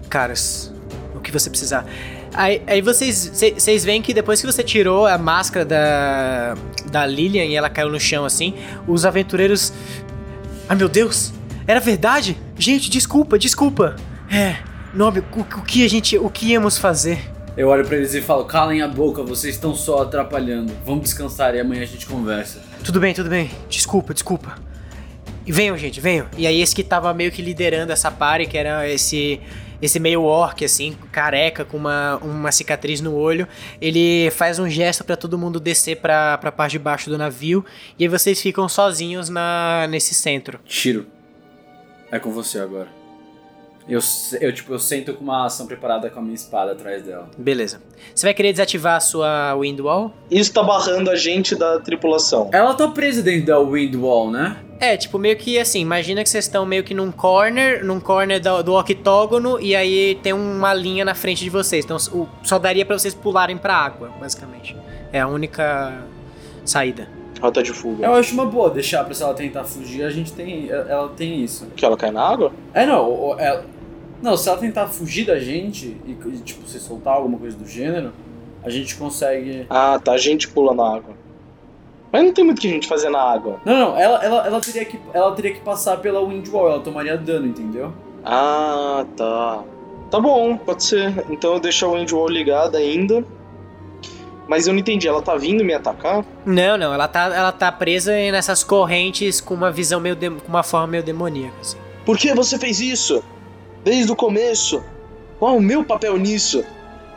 caras, o que você precisar. Aí, aí vocês, cê- vocês veem que depois que você tirou a máscara da, da Lilian e ela caiu no chão assim, os aventureiros. Ai meu Deus! Era verdade? Gente, desculpa, desculpa! É, Nobre, o, o que a gente. O que íamos fazer? Eu olho pra eles e falo: calem a boca, vocês estão só atrapalhando. Vamos descansar e amanhã a gente conversa. Tudo bem, tudo bem. Desculpa, desculpa. E venham, gente, venham. E aí esse que tava meio que liderando essa party, que era esse esse meio orc assim, careca com uma, uma cicatriz no olho, ele faz um gesto pra todo mundo descer pra, pra parte de baixo do navio e aí vocês ficam sozinhos na nesse centro. Tiro. É com você agora. Eu, eu, tipo, eu sento com uma ação preparada com a minha espada atrás dela. Beleza. Você vai querer desativar a sua wind wall? Isso tá barrando a gente da tripulação. Ela tá presa dentro da Wind Wall, né? É, tipo, meio que assim, imagina que vocês estão meio que num corner, num corner do, do octógono, e aí tem uma linha na frente de vocês. Então o- só daria pra vocês pularem pra água, basicamente. É a única saída. Rota de fuga. Eu acho uma boa deixar pra se ela tentar fugir, a gente tem. Ela tem isso. Que ela cai na água? É, não, ela- não, se ela tentar fugir da gente e, tipo, se soltar alguma coisa do gênero, a gente consegue. Ah, tá. A gente pula na água. Mas não tem muito o que a gente fazer na água. Não, não, ela, ela, ela, teria que, ela teria que passar pela Wind Wall, ela tomaria dano, entendeu? Ah, tá. Tá bom, pode ser. Então eu deixo a Windwall ligada ainda. Mas eu não entendi, ela tá vindo me atacar? Não, não, ela tá, ela tá presa nessas correntes com uma visão meio. dem- com uma forma meio demoníaca, assim. Por que você fez isso? Desde o começo. Qual o meu papel nisso?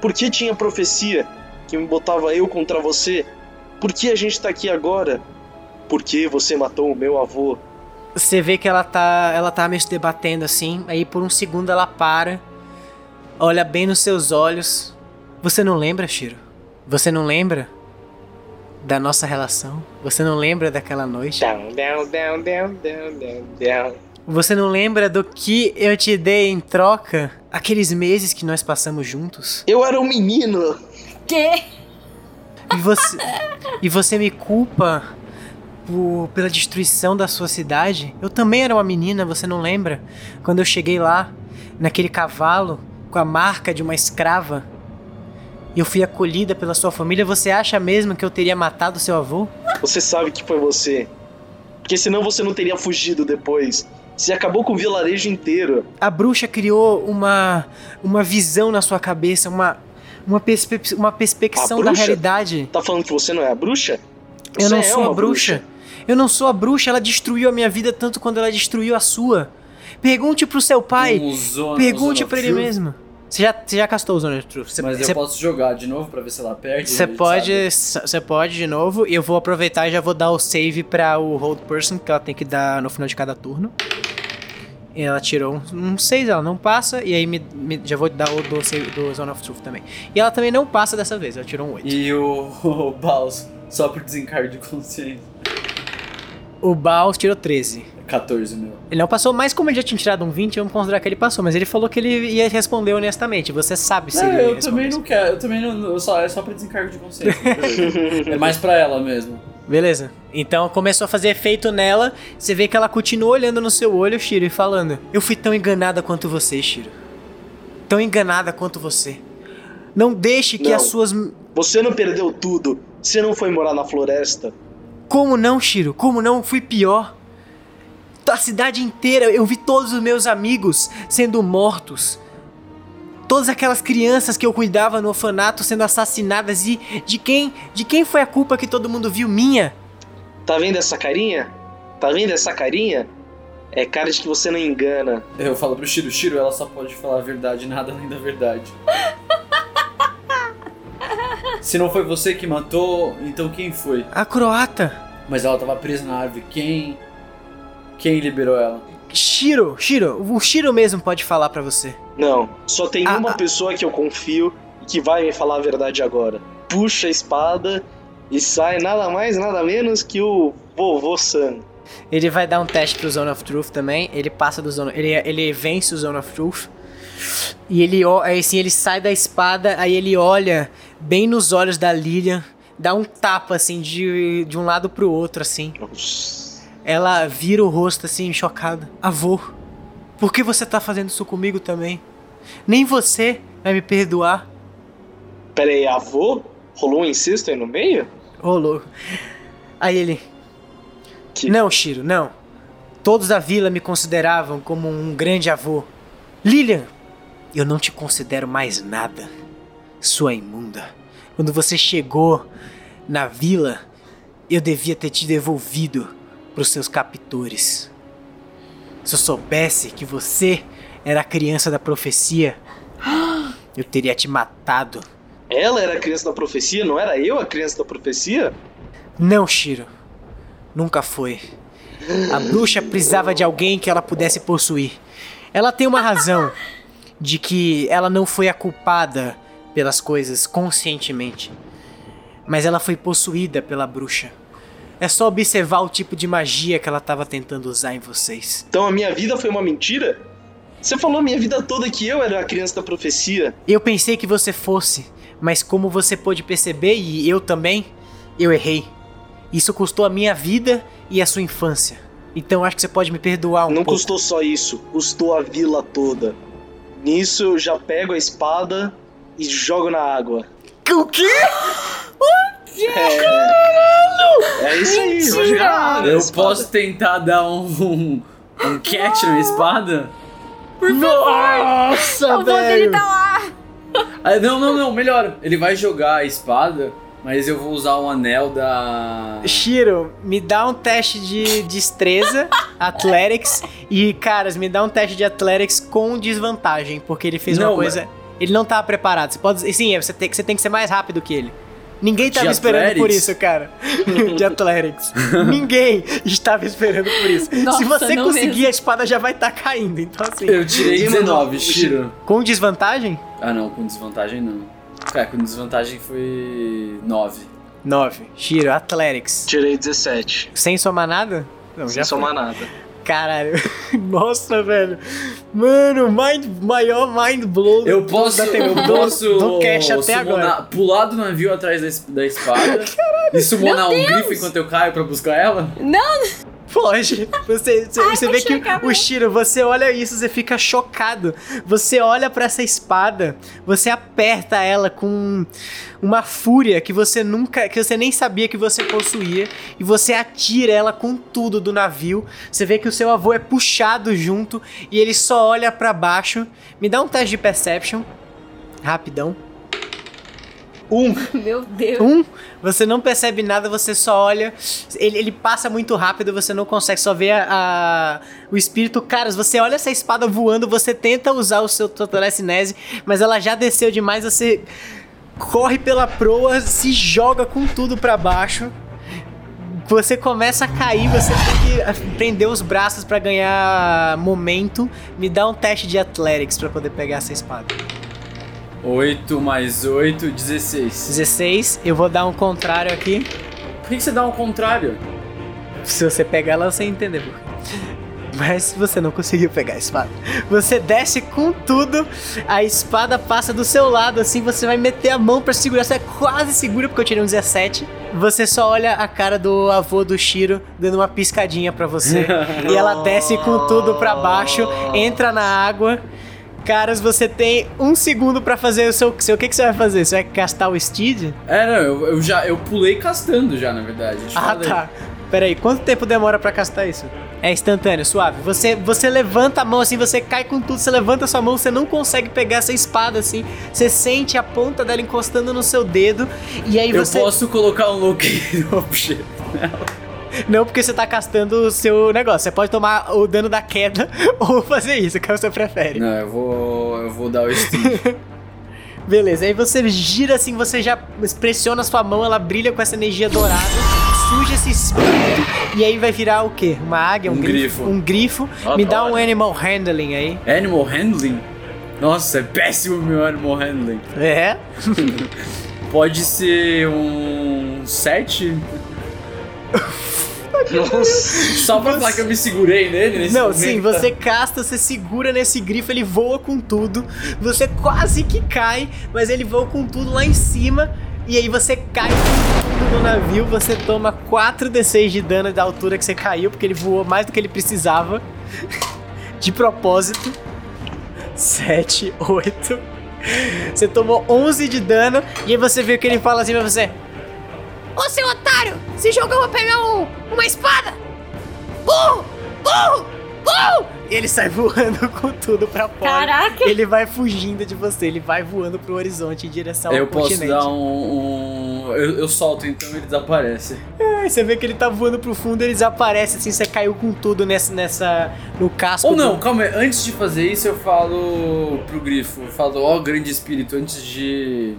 Por que tinha profecia que me botava eu contra você? Por que a gente tá aqui agora? Por que você matou o meu avô? Você vê que ela tá, ela tá meio se debatendo assim, aí por um segundo ela para, olha bem nos seus olhos. Você não lembra, Shiro? Você não lembra da nossa relação? Você não lembra daquela noite? Down, down, down, down, down, down, down. Você não lembra do que eu te dei em troca? Aqueles meses que nós passamos juntos? Eu era um menino. Que? E você, e você me culpa por- pela destruição da sua cidade? Eu também era uma menina, você não lembra? Quando eu cheguei lá, naquele cavalo, com a marca de uma escrava, e eu fui acolhida pela sua família, você acha mesmo que eu teria matado seu avô? Você sabe que foi você. Porque senão você não teria fugido depois. Você acabou com o vilarejo inteiro. A bruxa criou uma, uma visão na sua cabeça, uma, uma, perspe uma perspecção A da bruxa? realidade. Tá falando que você não é a bruxa? Eu Você não é sou uma uma bruxa. Eu não sou a bruxa, ela destruiu a minha vida tanto quando ela destruiu a sua. Pergunte pro seu pai. Um zona- Pergunte pra ele mesmo. Você já, você já castou o Zone of Truth. Você, Mas você- eu posso jogar de novo pra ver se ela perde. Você pode, você pode de novo e eu vou aproveitar e já vou dar o save pra o hold person que ela tem que dar no final de cada turno. E ela tirou um 6, ela não passa e aí me, me- já vou dar o do, save, do Zone of Truth também. E ela também não passa dessa vez, ela tirou um 8. E o, o Baus, só por desencargo de consciência. O Baus tirou 13. 14, meu. Ele não passou, mas como ele já tinha tirado um 20, vamos considerar que ele passou. Mas ele falou que ele ia responder honestamente. Você sabe se Não, ele eu também não quero, eu também não. eu só, é só pra desencargo de consciência. é mais pra ela mesmo. Beleza. Então começou a fazer efeito nela. Você vê que ela continua olhando no seu olho, Shiro, e falando: Eu fui tão enganada quanto você, Shiro. Tão enganada quanto você. Não deixe que Não. as suas. Você não perdeu tudo. Você não foi morar na floresta. Como não, Shiro? Como não? Fui pior. A cidade inteira, eu vi todos os meus amigos sendo mortos. Todas aquelas crianças que eu cuidava no orfanato sendo assassinadas e de quem, de quem foi a culpa que todo mundo viu? Minha. Tá vendo essa carinha? Tá vendo essa carinha? É cara de que você não engana. Eu falo pro Shiro, Shiro, ela só pode falar a verdade, nada além da verdade. Se não foi você que matou, então quem foi? A croata. Mas ela tava presa na árvore. Quem? Quem liberou ela? Shiro, Shiro, o Shiro mesmo pode falar pra você. Não, só tem Ah, uma ah. pessoa que eu confio e que vai me falar a verdade agora. Puxa a espada e sai nada mais, nada menos que o vovô Sam. Ele vai dar um teste pro Zone of Truth também. Ele passa do Zone, ele ele vence o Zone of Truth. E ele assim, ele sai da espada, aí ele olha bem nos olhos da Lilian, dá um tapa assim de, de um lado pro outro assim. Ela vira o rosto assim, chocada. Avô, por que você tá fazendo isso comigo também? Nem você vai me perdoar. Pera aí, avô? Rolou um incesto aí no meio? Louco. Aí ele. Que- Não, Shiro, não. Todos da vila me consideravam como um grande avô. Lilian, eu não te considero mais nada. Sua imunda. Quando você chegou na vila, eu devia ter te devolvido pros seus captores. Se eu soubesse que você era a criança da profecia, eu teria te matado. Ela era a criança da profecia, não era eu a criança da profecia? Não, Shiro. Nunca foi. A bruxa precisava de alguém que ela pudesse possuir. Ela tem uma razão de que ela não foi a culpada pelas coisas conscientemente. Mas ela foi possuída pela bruxa. É só observar o tipo de magia que ela estava tentando usar em vocês. Então a minha vida foi uma mentira? Você falou a minha vida toda que eu era a criança da profecia. Eu pensei que você fosse, mas como você pôde perceber, e eu também, eu errei. Isso custou a minha vida e a sua infância. Então acho que você pode me perdoar um Não pouco. custou só isso, custou a vila toda. Nisso eu já pego a espada e jogo na água. O quê? É, é isso aí, vou jogar Eu espada. posso tentar dar um, um, um catch na espada? Nossa, O avô dele tá lá. Ah, não, não, não, melhor. Ele vai jogar a espada, mas eu vou usar o anel da. Shiro, me dá um teste de destreza, Athletics, e, caras, me dá um teste de Athletics com desvantagem, porque ele fez uma Não, coisa... Ele não tava preparado. Você pode... Sim, você tem, você tem que ser mais rápido que ele. Ninguém tava De esperando por isso, cara. De Athletics. Ninguém estava esperando por isso. Nossa, Se você conseguir, mesmo. a espada já vai estar caindo. Então, assim, Eu tirei Ninguém mandou- 19, Shiro. com desvantagem, Ah, não, com desvantagem não. Cara, com desvantagem foi 9. 9. Shiro, Athletics. Tirei 17. Sem somar nada? Não, Sem somar nada. Caralho. Nossa, velho. Mano, mind, maior mind blow Eu do- posso, da TV. eu do- posso do cash até agora. pular do navio atrás da, da espada e summonar um grifo enquanto eu caio pra buscar ela? Não, Pode. Você, você, você vê que o Shiro, você olha isso, você fica chocado. Você olha pra essa espada, você aperta ela com uma fúria que você nunca, que você nem sabia que você possuía, e você atira ela com tudo do navio. Você vê que o seu avô é puxado junto e ele só olha pra baixo. Me dá um teste de perception, rapidão. Um. Meu Deus. Um, você não percebe nada, você só olha. Ele, ele passa muito rápido, você não consegue só ver a, a- o espírito. Caras, você olha essa espada voando, você tenta usar o seu telecinese, mas ela já desceu demais, você corre pela proa, se joga com tudo pra baixo. Você começa a cair, você tem que prender os braços pra ganhar momento. Me dá um teste de athletics pra poder pegar essa espada. 8 mais 8, 16. 16, eu vou dar um contrário aqui. Por que que você dá um contrário? Se você pegar ela, você entender. por quê. Mas você não conseguiu pegar a espada. Você desce com tudo, a espada passa do seu lado, assim, você vai meter a mão pra segurar. Você é quase segura, porque eu tirei um 17. Você só olha a cara do avô do Shiro dando uma piscadinha pra você. e ela desce com tudo pra baixo, entra na água. Caras, você tem um segundo pra fazer o seu. seu o que, que você vai fazer? Você vai castar o Steed? É, não, eu, eu já eu pulei castando já, na verdade. Eu Ah, falei. tá. Pera aí, quanto tempo demora pra castar isso? É instantâneo, suave. Você, você levanta a mão assim, você cai com tudo, você levanta a sua mão, você não consegue pegar essa espada assim. Você sente a ponta dela encostando no seu dedo e aí Eu você posso colocar um Locate Object. não porque você tá castando o seu negócio. Você pode tomar o dano da queda ou fazer isso, que você prefere. Não, eu vou. Eu vou dar o Steam. Beleza, aí você gira assim, você já pressiona a sua mão, ela brilha com essa energia dourada, surge esse espírito, e aí vai virar o quê? Uma águia? Um, Um grifo. Um grifo. Ah, Me dá um animal handling aí. Animal Handling? Nossa, é péssimo meu Animal Handling. É? Pode ser um 7? Nossa. Só pra falar que eu me segurei nele nesse Não, momento, sim, você casta, você segura nesse grifo, ele voa com tudo. Você quase que cai, mas ele voa com tudo lá em cima. E aí você cai com tudo no navio, você toma 4d6 de dano da altura que você caiu, porque ele voou mais do que ele precisava. De propósito. 7, 8. Você tomou 11 de dano, e aí você vê que ele fala assim pra você: Ô seu otário, se jogou pra pegar um, uma espada! Burro! Burro! Burro! E ele sai voando com tudo pra fora. Caraca! Ele vai fugindo de você, ele vai voando pro horizonte em direção ao Eu posso continente. dar um. um- Eu, eu solto então ele desaparece. Aí você vê que ele tá voando pro fundo, ele desaparece assim, você caiu com tudo nessa. nessa no casco. Ou não, do- calma aí. Antes de fazer isso, eu falo pro grifo. Eu falo, ó, grande espírito, antes de.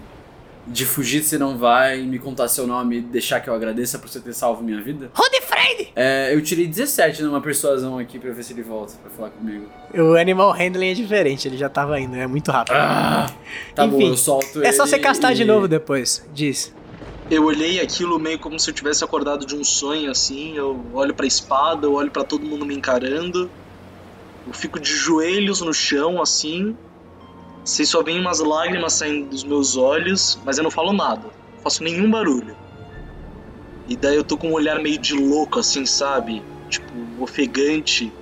De fugir, você não vai me contar seu nome e deixar que eu agradeça por você ter salvo minha vida? Rodefreire! É, eu tirei 17 numa persuasão aqui pra ver se ele volta pra falar comigo. O animal handling é diferente, ele já tava indo, é muito rápido. Ah, tá bom, Enfim, eu solto ele. é só você castar de e- novo depois, diz. Eu olhei aquilo meio como se eu tivesse acordado de um sonho assim. Eu olho pra espada, eu olho pra todo mundo me encarando. Eu fico de joelhos no chão assim. Vocês só veem umas lágrimas saindo dos meus olhos, mas eu não falo nada. Não faço nenhum barulho. E daí eu tô com um olhar meio de louco assim, sabe? Tipo, ofegante.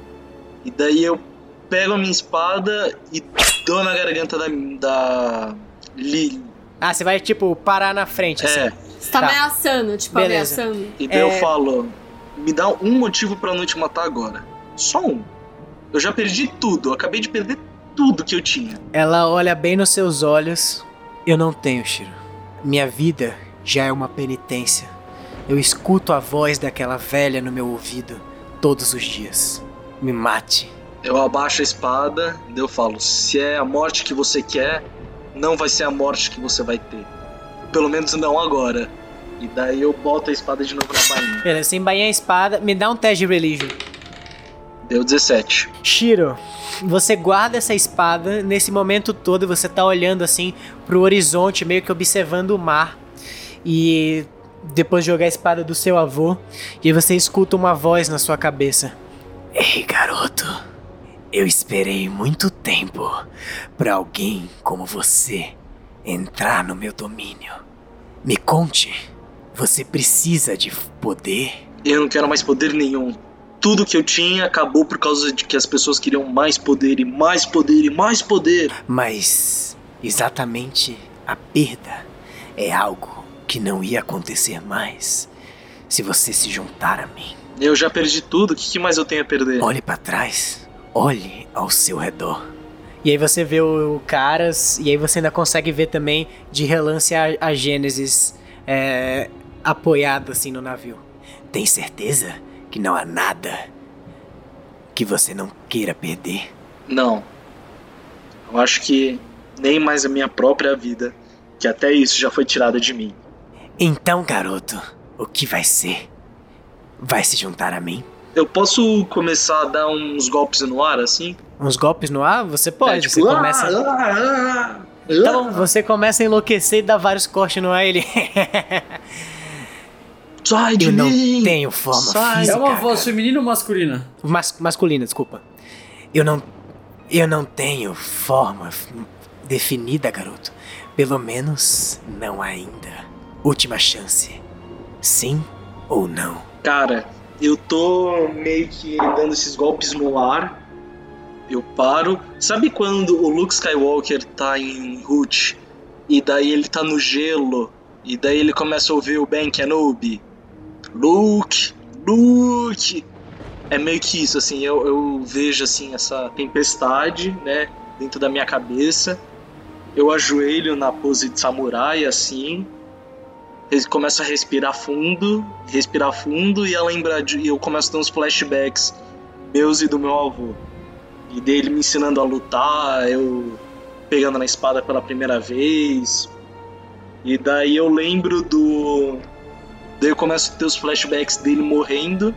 E daí eu pego a minha espada e dou na garganta da da Lily. Ah, você vai, tipo, parar na frente, assim. É. Você tá, Tá. ameaçando, tipo, Beleza. ameaçando. E daí É. eu falo, me dá um motivo pra não te matar agora. Só um. Eu já perdi tudo, eu acabei de perder tudo que eu tinha. Ela olha bem nos seus olhos. Eu não tenho, Shiro. Minha vida já é uma penitência. Eu escuto a voz daquela velha no meu ouvido todos os dias. Me mate. Eu abaixo a espada, eu falo, se é a morte que você quer, não vai ser a morte que você vai ter. Pelo menos não agora. E daí eu boto a espada de novo na bainha. Beleza, você embainha a espada, me dá um teste de religion. Deu 17. Shiro, você guarda essa espada nesse momento todo, você tá olhando assim pro horizonte, meio que observando o mar. E depois de jogar a espada do seu avô, e você escuta uma voz na sua cabeça. Ei, garoto. Eu esperei muito tempo pra alguém como você entrar no meu domínio. Me conte, você precisa de poder? Eu não quero mais poder nenhum. Tudo que eu tinha acabou por causa de que as pessoas queriam mais poder e mais poder e mais poder. Mas exatamente a perda é algo que não ia acontecer mais se você se juntar a mim. Eu já perdi tudo, o que mais eu tenho a perder? Olhe para trás, olhe ao seu redor. E aí você vê o, o Caras, e aí você ainda consegue ver também de relance a, a Gênesis é, apoiado assim no navio. Tem certeza que não há nada que você não queira perder? Não. Eu acho que nem mais a minha própria vida, que até isso já foi tirado de mim. Então, garoto, o que vai ser? Vai se juntar a mim? Eu posso começar a dar uns golpes no ar assim? Uns golpes no ar? Você pode. É, tipo, você começa. ah, ah, ah, Então, você começa a enlouquecer e dá vários cortes no ar. Ele. Sai de Eu não mim! tenho forma Sai. física. É uma voz feminina ou masculina? Mas, masculina, desculpa. Eu não. Eu não tenho forma definida, garoto. Pelo menos não ainda. Última chance. Sim ou não? Cara, eu tô meio que dando esses golpes no ar. Eu paro. Sabe quando o Luke Skywalker tá em Root e daí ele tá no gelo e daí ele começa a ouvir o Ben Kenobi? Luke, Luke. É meio que isso, assim, eu, eu vejo assim essa tempestade, né, dentro da minha cabeça. Eu ajoelho na pose de samurai, assim, começa a respirar fundo, respirar fundo e a lembrar de, eu começo a ter uns flashbacks meus e do meu avô. E dele me ensinando a lutar, eu pegando na espada pela primeira vez. E daí eu lembro do daí eu começo a ter os flashbacks dele morrendo.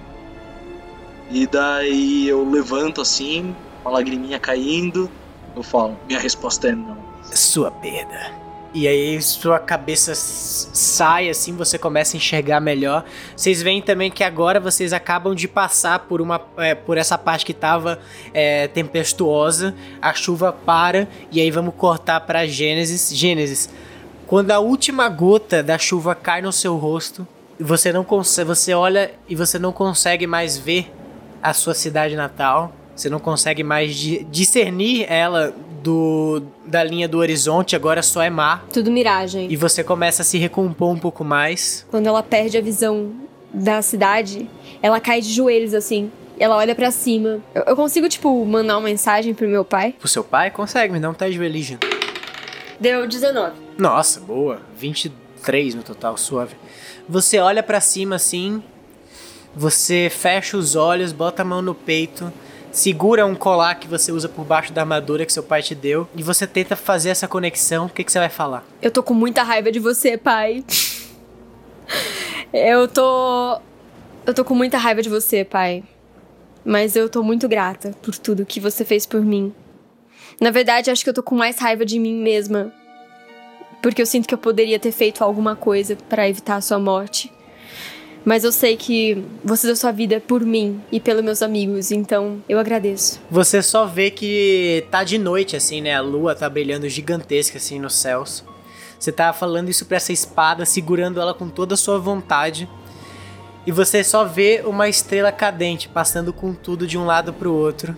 E daí eu levanto assim, uma lagriminha caindo. Eu falo, minha resposta é não. Sua perda. E aí sua cabeça sai assim, você começa a enxergar melhor. Vocês veem também que agora vocês acabam de passar por uma é, por essa parte que tava é, tempestuosa. A chuva para e aí vamos cortar para Gênesis. Gênesis, quando a última gota da chuva cai no seu rosto, você não consegue, você olha e você não consegue mais ver a sua cidade natal. Você não consegue mais di- discernir ela do da linha do horizonte, agora só é mar. Tudo miragem. E você começa a se recompor um pouco mais. Quando ela perde a visão da cidade, ela cai de joelhos assim. Ela olha pra cima. Eu, eu consigo, tipo, mandar uma mensagem pro meu pai? Pro seu pai, consegue, me dá um teste de religion. Deu 19. Nossa, boa. 23 no total, suave. Você olha pra cima assim, você fecha os olhos, bota a mão no peito, segura um colar que você usa por baixo da armadura que seu pai te deu e você tenta fazer essa conexão. O que, que você vai falar? Eu tô com muita raiva de você, pai. Eu tô. Eu tô com muita raiva de você, pai. Mas eu tô muito grata por tudo que você fez por mim. Na verdade, acho que eu tô com mais raiva de mim mesma. Porque eu sinto que eu poderia ter feito alguma coisa pra evitar a sua morte. Mas eu sei que você deu sua vida por mim e pelos meus amigos, então eu agradeço. Você só vê que tá de noite, assim, né? A lua tá brilhando gigantesca, assim, nos céus. Você tá falando isso pra essa espada, segurando ela com toda a sua vontade. E você só vê uma estrela cadente passando com tudo de um lado pro outro.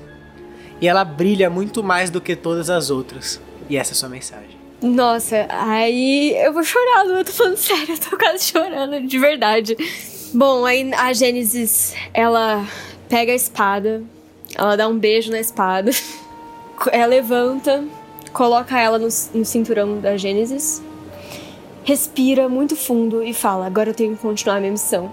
E ela brilha muito mais do que todas as outras. E essa é a sua mensagem. Nossa, aí eu vou chorar, Lu, eu tô falando sério, eu tô quase chorando, de verdade. Bom, aí a Gênesis, ela pega a espada, ela dá um beijo na espada, ela levanta, coloca ela no, no cinturão da Gênesis, respira muito fundo e fala: Agora eu tenho que continuar a minha missão.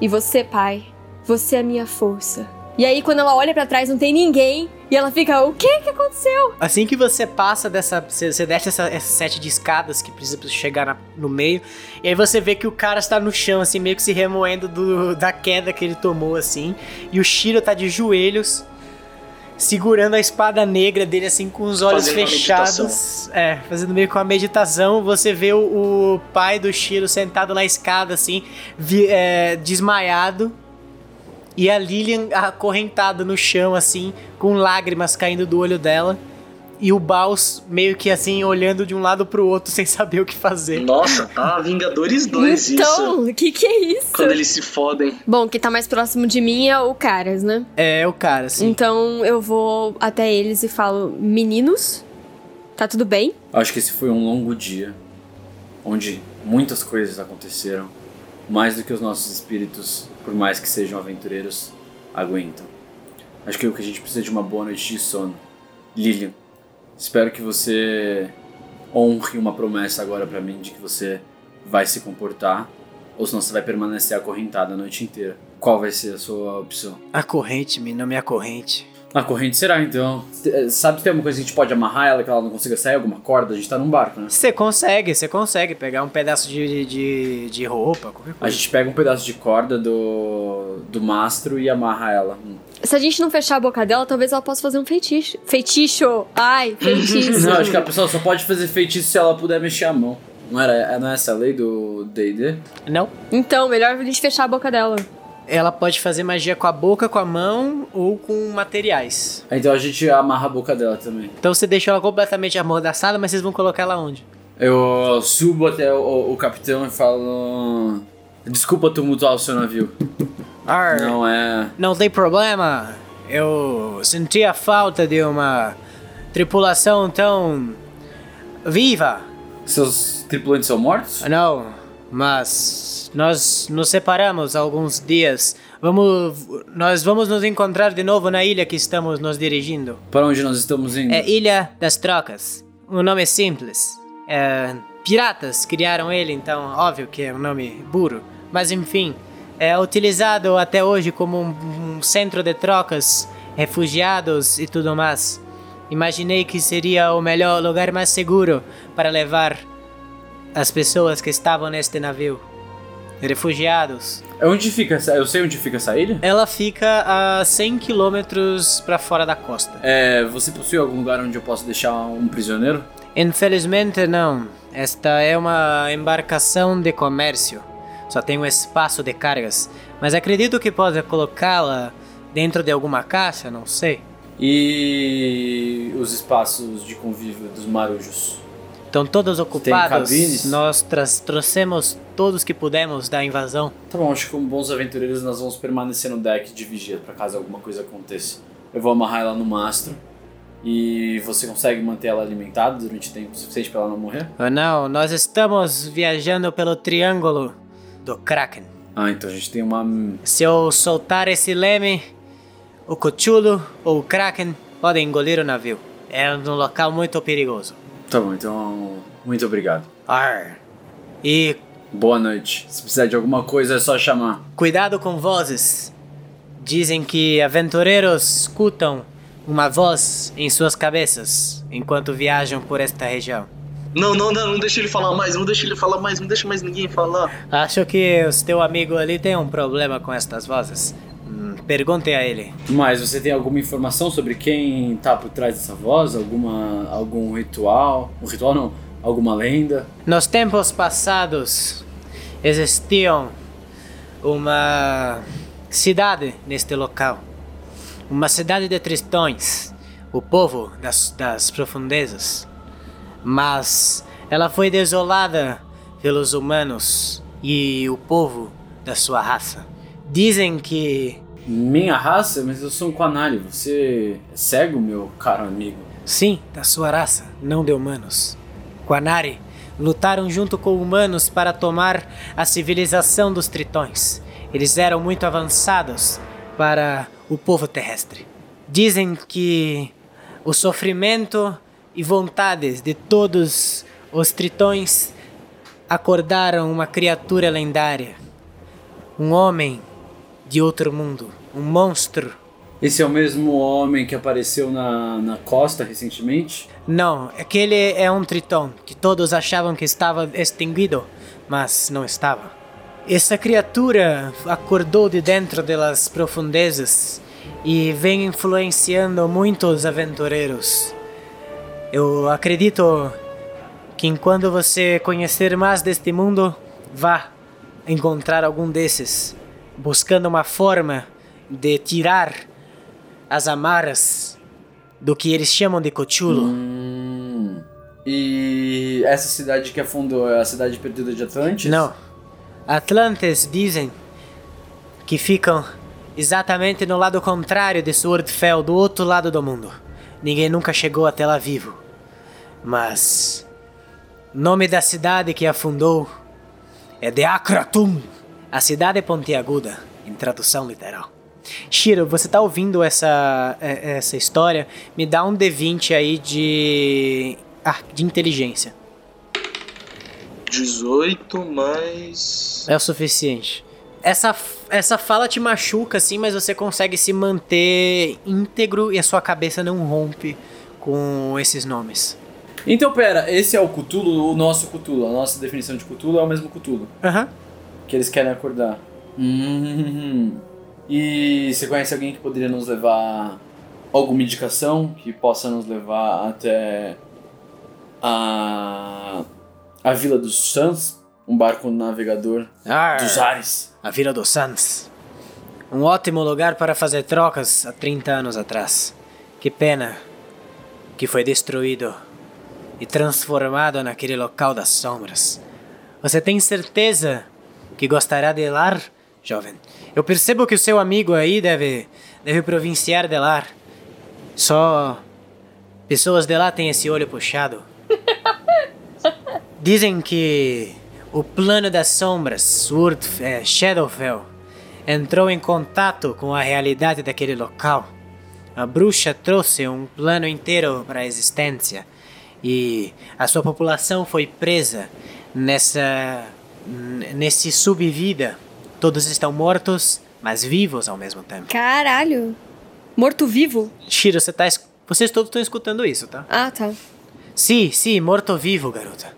E você, pai, você é a minha força. E aí, quando ela olha pra trás, não tem ninguém. E ela fica: O que que aconteceu? Assim que você passa dessa. Você, você desce essa, essa sete de escadas que precisa chegar na- no meio. E aí você vê que o cara está no chão, assim, meio que se remoendo do, da queda que ele tomou, assim. E o Shiro tá de joelhos, segurando a espada negra dele, assim, com os olhos Fazendo fechados. É, fazendo meio com a meditação. Você vê o, o pai do Shiro sentado na escada, assim, vi- é, desmaiado. E a Lilian acorrentada no chão, assim, com lágrimas caindo do olho dela. E o Baus meio que assim, olhando de um lado pro outro sem saber o que fazer. Nossa, tá Vingadores 2 isso. então, o que que é isso? Quando eles se fodem. Bom, quem tá mais próximo de mim é o Caras, né? É, o cara, assim. Então eu vou até eles e falo: Meninos, tá tudo bem? Acho que esse foi um longo dia, onde muitas coisas aconteceram, mais do que os nossos espíritos, por mais que sejam aventureiros, aguentam. Acho que o que a gente precisa é de uma boa noite de sono. Lilian, Espero que você honre uma promessa agora pra mim de que você vai se comportar, ou senão você vai permanecer acorrentada a noite inteira. Qual vai ser a sua opção? A corrente, me é a corrente. A será, então. T- Sabe se tem alguma coisa que a gente pode amarrar ela que ela não consiga sair? Alguma corda? A gente tá num barco, né? Você consegue, você consegue pegar um pedaço de, de, de roupa, qualquer A coisa. gente pega um pedaço de corda do, do mastro e amarra ela. Hum. Se a gente não fechar a boca dela, talvez ela possa fazer um feitiço. Feitiço! Ai, feitiço! Não, acho que a pessoa só pode fazer feitiço se ela puder mexer a mão. Não, era, não é essa a lei do D&D? Não. Então, melhor a gente fechar a boca dela. Ela pode fazer magia com a boca, com a mão ou com materiais. Então a gente amarra a boca dela também. Então você deixou ela completamente amordaçada, mas vocês vão colocar ela onde? Eu subo até o, o capitão e falo... Desculpa tumultuar o seu navio. Ar, Não é... não tem problema. Eu senti a falta de uma tripulação tão viva. Seus tripulantes são mortos? Não, mas nós nos separamos há alguns dias. Vamos, nós vamos nos encontrar de novo na ilha que estamos nos dirigindo. Para onde nós estamos indo? É Ilha das Trocas. O nome é simples. É, piratas criaram ele, então óbvio que é um nome burro. Mas enfim, é utilizado até hoje como um, um centro de trocas, refugiados e tudo mais. Imaginei que seria o melhor lugar mais seguro para levar as pessoas que estavam neste navio. Refugiados. Onde fica essa... Eu sei onde fica essa ilha? Ela fica a 100 quilômetros para fora da costa. É, você possui algum lugar onde eu posso deixar um prisioneiro? Infelizmente não. Esta é uma embarcação de comércio. Só tem um espaço de cargas. Mas acredito que pode colocá-la dentro de alguma caixa, não sei. E os espaços de convívio dos marujos? Estão todos ocupados. Nós trouxemos todos que pudemos da invasão. Tá bom, acho que como bons aventureiros nós vamos permanecer no deck de vigia pra caso alguma coisa aconteça. Eu vou amarrar ela no mastro e você consegue manter ela alimentada durante tempo suficiente pra ela não morrer? Ah, Não, nós estamos viajando pelo Triângulo do Kraken. Ah, então a gente tem uma. Se eu soltar esse leme, o Cthulhu ou o Kraken podem engolir o navio. É um local muito perigoso. Tá bom, então. Muito obrigado. Ar. E Boa noite. Se precisar de alguma coisa é só chamar. cuidado com vozes. Dizem que aventureiros escutam uma voz em suas cabeças enquanto viajam por esta região. Não, não, não, não deixa ele falar mais, não deixa ele falar mais, não deixa mais ninguém falar. Acho que o teu amigo ali tem um problema com estas vozes. Hum, pergunte a ele. Mas você tem alguma informação sobre quem tá por trás dessa voz? Alguma. algum ritual? Um ritual não, alguma lenda? Nos tempos passados existiam uma cidade neste local. Uma cidade de tristões, o povo das, das profundezas. Mas ela foi desolada pelos humanos e o povo da sua raça. Dizem que Minha raça? Mas eu sou um Quanari. Você é cego, meu caro amigo? Sim, da sua raça, não de humanos. Quanari lutaram junto com humanos para tomar a civilização dos tritões. Eles eram muito avançados para o povo terrestre. Dizem que o sofrimento e vontades de todos os tritões acordaram uma criatura lendária. Um homem de outro mundo. Um monstro Esse é o mesmo homem que apareceu na, na costa recentemente? Não, aquele é um tritão que todos achavam que estava extinguido, mas não estava. Essa criatura acordou de dentro das profundezas e vem influenciando muitos aventureiros. Eu acredito que enquanto você conhecer mais deste mundo, vá encontrar algum desses, buscando uma forma de tirar as amarras do que eles chamam de Cthulhu. Hum. E essa cidade que afundou é a cidade perdida de Atlantis? Não. Atlantes dizem que ficam exatamente no lado contrário de Swordfell, do outro lado do mundo. Ninguém nunca chegou até lá vivo. Mas o nome da cidade que afundou é de Akratum. A cidade pontiaguda, em tradução literal. Shiro, você tá ouvindo essa, é, essa história? Me dá um D20 aí de. Ah, de inteligência. 18 mais. É o suficiente. Essa, essa fala te machuca, assim, mas você consegue se manter íntegro e a sua cabeça não rompe com esses nomes. Então, pera, esse é o Cthulhu, o nosso Cthulhu. A nossa definição de Cthulhu é o mesmo Cthulhu. Aham. Que eles querem acordar. Hum. E você conhece alguém que poderia nos levar alguma indicação que possa nos levar até a a Vila dos Suns, um barco navegador Arr, dos ares. a Vila dos Santos. Um ótimo lugar para fazer trocas há 30 anos atrás. Que pena que foi destruído e transformado naquele local das sombras. Você tem certeza que gostará de lá, jovem? Eu percebo que o seu amigo aí deve, deve provinciar de lá. Só pessoas de lá têm esse olho puxado. Dizem que o plano das sombras, é, Shadowfell, entrou em contato com a realidade daquele local. A bruxa trouxe um plano inteiro para a existência e a sua população foi presa nessa nesse subvida. Todos estão mortos, mas vivos ao mesmo tempo. Caralho. Morto-vivo? Shiro, você tá vocês todos estão escutando isso, tá? Ah, tá. Sim, sim, morto-vivo, garota.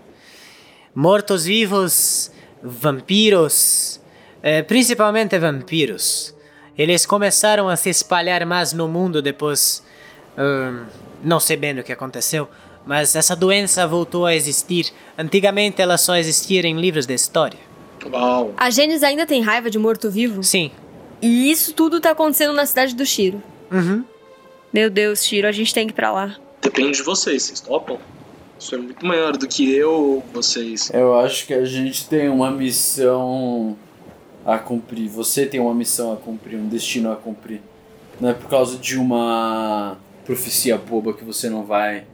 Mortos-vivos, vampiros, eh, principalmente vampiros. Eles começaram a se espalhar mais no mundo depois. ahn, não sei bem o que aconteceu, mas essa doença voltou a existir. Antigamente ela só existia em livros de história. Uau. A Gênesis ainda tem raiva de morto-vivo? Sim. E isso tudo tá acontecendo na cidade do Shiro. Uhum. Meu Deus, Shiro, a gente tem que ir pra lá. Depende de vocês, vocês topam? Isso é muito maior do que eu ou vocês. Eu acho que a gente tem uma missão a cumprir. Você tem uma missão a cumprir, um destino a cumprir. Não é por causa de uma profecia boba que você não vai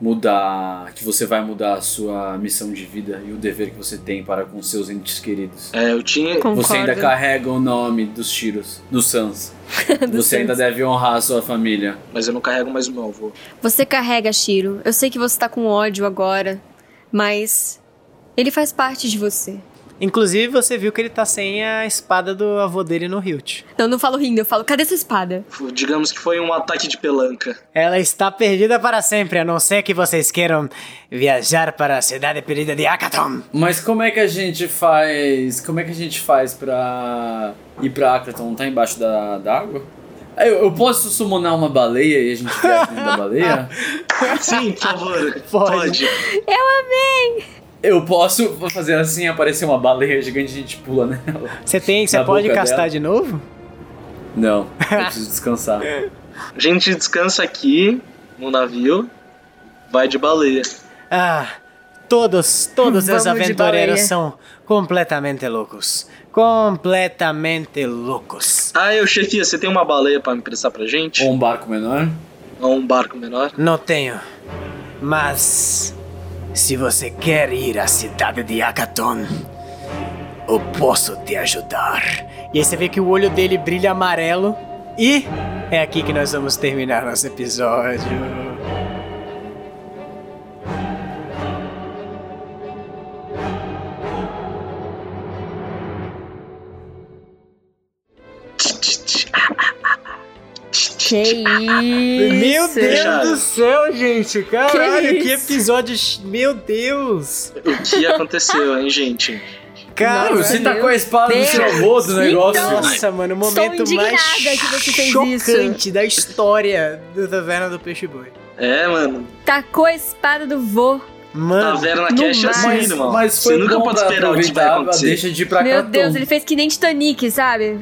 mudar, que você vai mudar a sua missão de vida e o dever que você tem para com seus entes queridos. É, eu tinha. Concordo. Você ainda carrega o nome dos Tiros, dos Sans. Do você ainda Sans. deve honrar a sua família. Mas eu não carrego mais o meu avô. Você carrega, Shiro. Eu sei que você tá com ódio agora, mas ele faz parte de você. Inclusive você viu que ele tá sem a espada do avô dele no Hilt. Não, não falo rindo, eu falo, cadê sua espada? Digamos que foi um ataque de pelanca. Ela está perdida para sempre, a não ser que vocês queiram viajar para a cidade perdida de Akaton. Mas como é que a gente faz. Como é que a gente faz pra ir pra Akraton? Não tá embaixo da, da água? Eu, eu posso summonar uma baleia e a gente viaja dentro da baleia? Sim, por favor. Pode. Pode. Eu posso fazer assim, aparecer uma baleia gigante e a gente pula nela? Você tem, você pode castar dela. de novo? Não, eu preciso descansar. A gente descansa aqui no navio. Vai de baleia. Ah, todos, todos os Vamos aventureiros são completamente loucos. Completamente loucos. Ah, eu, chefia, você tem uma baleia pra me emprestar pra gente? Ou um barco menor? Ou um barco menor? Não tenho. Mas se você quer ir à cidade de Akaton, eu posso te ajudar. E aí você vê que o olho dele brilha amarelo. E é aqui que nós vamos terminar nosso episódio. Que isso? Meu Deus Fechado. do céu, gente! Caralho, que, Que episódio! Meu Deus! O que aconteceu, hein, gente? Cara, Nossa, você tá com a espada do Deus. seu avô do negócio? Então, Nossa, mano, o momento mais indignada que você fez isso. chocante da história do Taverna do Peixe Boi. É, mano. Tacou a espada do vô. Mano, Taverna no Cash é assim, Mas, irmão. mas Você foi nunca bom pode esperar o que vai acontecer. deixa de ir pra Meu. Deus, ele fez que nem Titanic, sabe?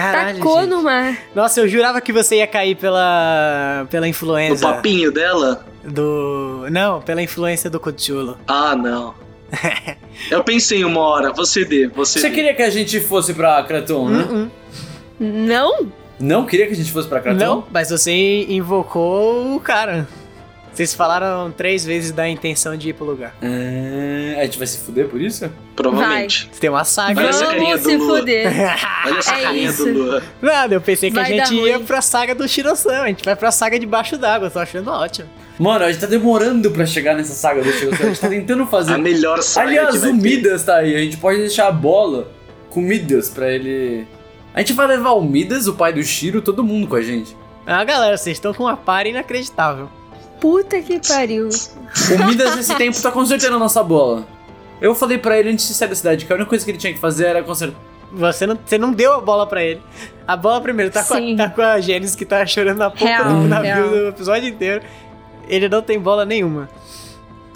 Caralho, Tacou gente. no mar. Nossa, eu jurava que você ia cair pela pela O influência papinho dela? do não, pela influência do Cthulhu. Ah, não. Eu pensei uma hora, você dê, você, Você dê. queria que a gente fosse pra Kraton, né? Hum, hum. Não? Não queria que a gente fosse pra Kraton? Não, mas você invocou o cara. Vocês falaram três vezes da intenção de ir pro lugar. É, a gente vai se fuder por isso? Provavelmente. Tem uma saga. Olha essa carinha Vamos do Lua. fuder. Olha essa É carinha isso. do Lua. Nada, eu pensei que Vai a gente ia ruim. pra saga do Shiro-san. A gente vai pra saga debaixo d'água. Tô achando ótimo. Mano, a gente tá demorando pra chegar nessa saga do Shiro. A gente tá tentando fazer. A melhor saga Aliás, vai o. Midas tá aí. A gente pode deixar a bola com o Midas pra ele. A gente vai levar o Midas, o pai do Shiro, todo mundo com a gente. Ah, galera, vocês estão com uma par inacreditável. Puta que pariu. O Midas nesse tempo tá consertando a nossa bola. Eu falei pra ele antes de sair da cidade que a única coisa que ele tinha que fazer era consertar. Você não, você não deu a bola pra ele. A bola primeiro tá, com a, tá com a Gênesis que tá chorando na ponta Real, do navio real. do episódio inteiro. Ele não tem bola nenhuma.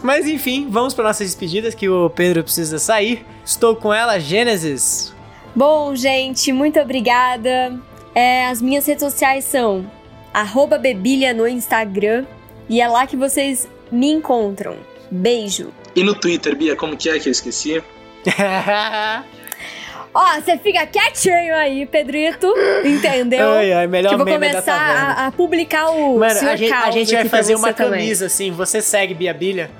Mas enfim, vamos para nossas despedidas que o Pedro precisa sair. Estou com ela, Gênesis. Bom, gente, muito obrigada. É, as minhas redes sociais são arroba bebilha no Instagram. E é lá que vocês me encontram. Beijo. E no Twitter, Bia, como que é que eu esqueci? Ó, você fica quietinho aí, Pedrito. Entendeu? ai, ai, melhor que eu vou começar a, a publicar o Mano, Sr. a gente, a gente vai fazer uma também. camisa assim, você segue Bia Bilha.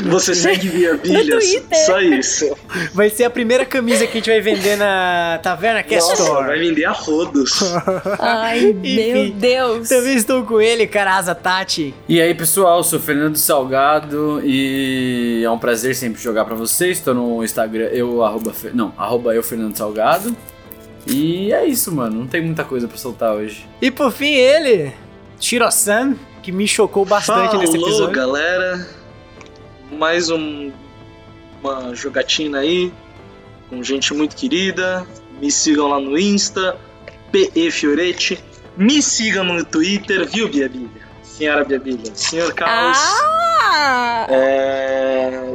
Você segue Bia Bilhas? Twitter. Só isso. Vai ser a primeira camisa que a gente vai vender na Taverna Cast Nossa, Store. vai vender a rodos. Ai, meu Deus. Também estou com ele, Caraza Tati. E aí, pessoal, sou o Fernando Salgado e é um prazer sempre jogar pra vocês. Tô no Instagram, eu, arroba, não, arroba eu, Fernando Salgado. E é isso, mano. Não tem muita coisa pra soltar hoje. E por fim ele, Shiro-san, que me chocou bastante nesse Falou, episódio. galera. Mais um, uma jogatina aí com gente muito querida. Me sigam lá no Insta, PE Fioretti. Me sigam no Twitter, viu, Bia Bilha? Senhora Bia Bilha. Senhor Caos. Ah! É,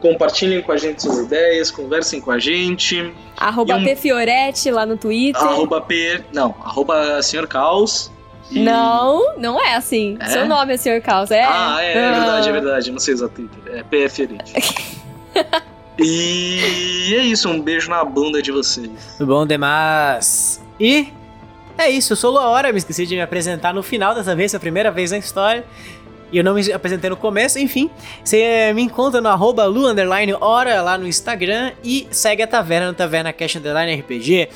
Compartilhem com a gente suas ideias, conversem com a gente. Arroba um- P Fioretti lá no Twitter. Arroba P. Não, arroba Senhor Caos. E- Não, não é assim. É? Seu nome é Sr. Caos, é? Ah, é, é verdade, é Ah. verdade. Não sei usar Twitter. É PF Elite. e é isso, um beijo na bunda de vocês. Tudo bom demais. E é isso, eu sou Lua Hora, me esqueci de me apresentar no final dessa vez, foi a primeira vez na história. E eu não me apresentei no começo, enfim. Você me encontra no arroba Lu Hora lá no Instagram e segue a Taverna no Taverna Cash Underline RPG.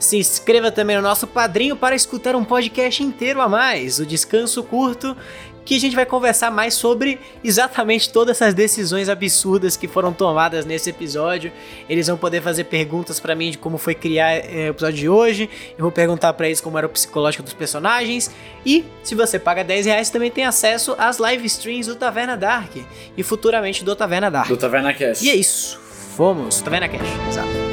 Se inscreva também no nosso padrinho para escutar um podcast inteiro a mais, o Descanso Curto, que a gente vai conversar mais sobre exatamente todas essas decisões absurdas que foram tomadas nesse episódio. Eles vão poder fazer perguntas pra mim de como foi criar eh, o episódio de hoje. Eu vou perguntar pra eles como era o psicológico dos personagens. E se você paga 10 reais, também tem acesso às live streams do Taverna Dark e futuramente do Taverna Dark. Do Taverna Cast. E é isso. Fomos, Taverna Cash. Exato.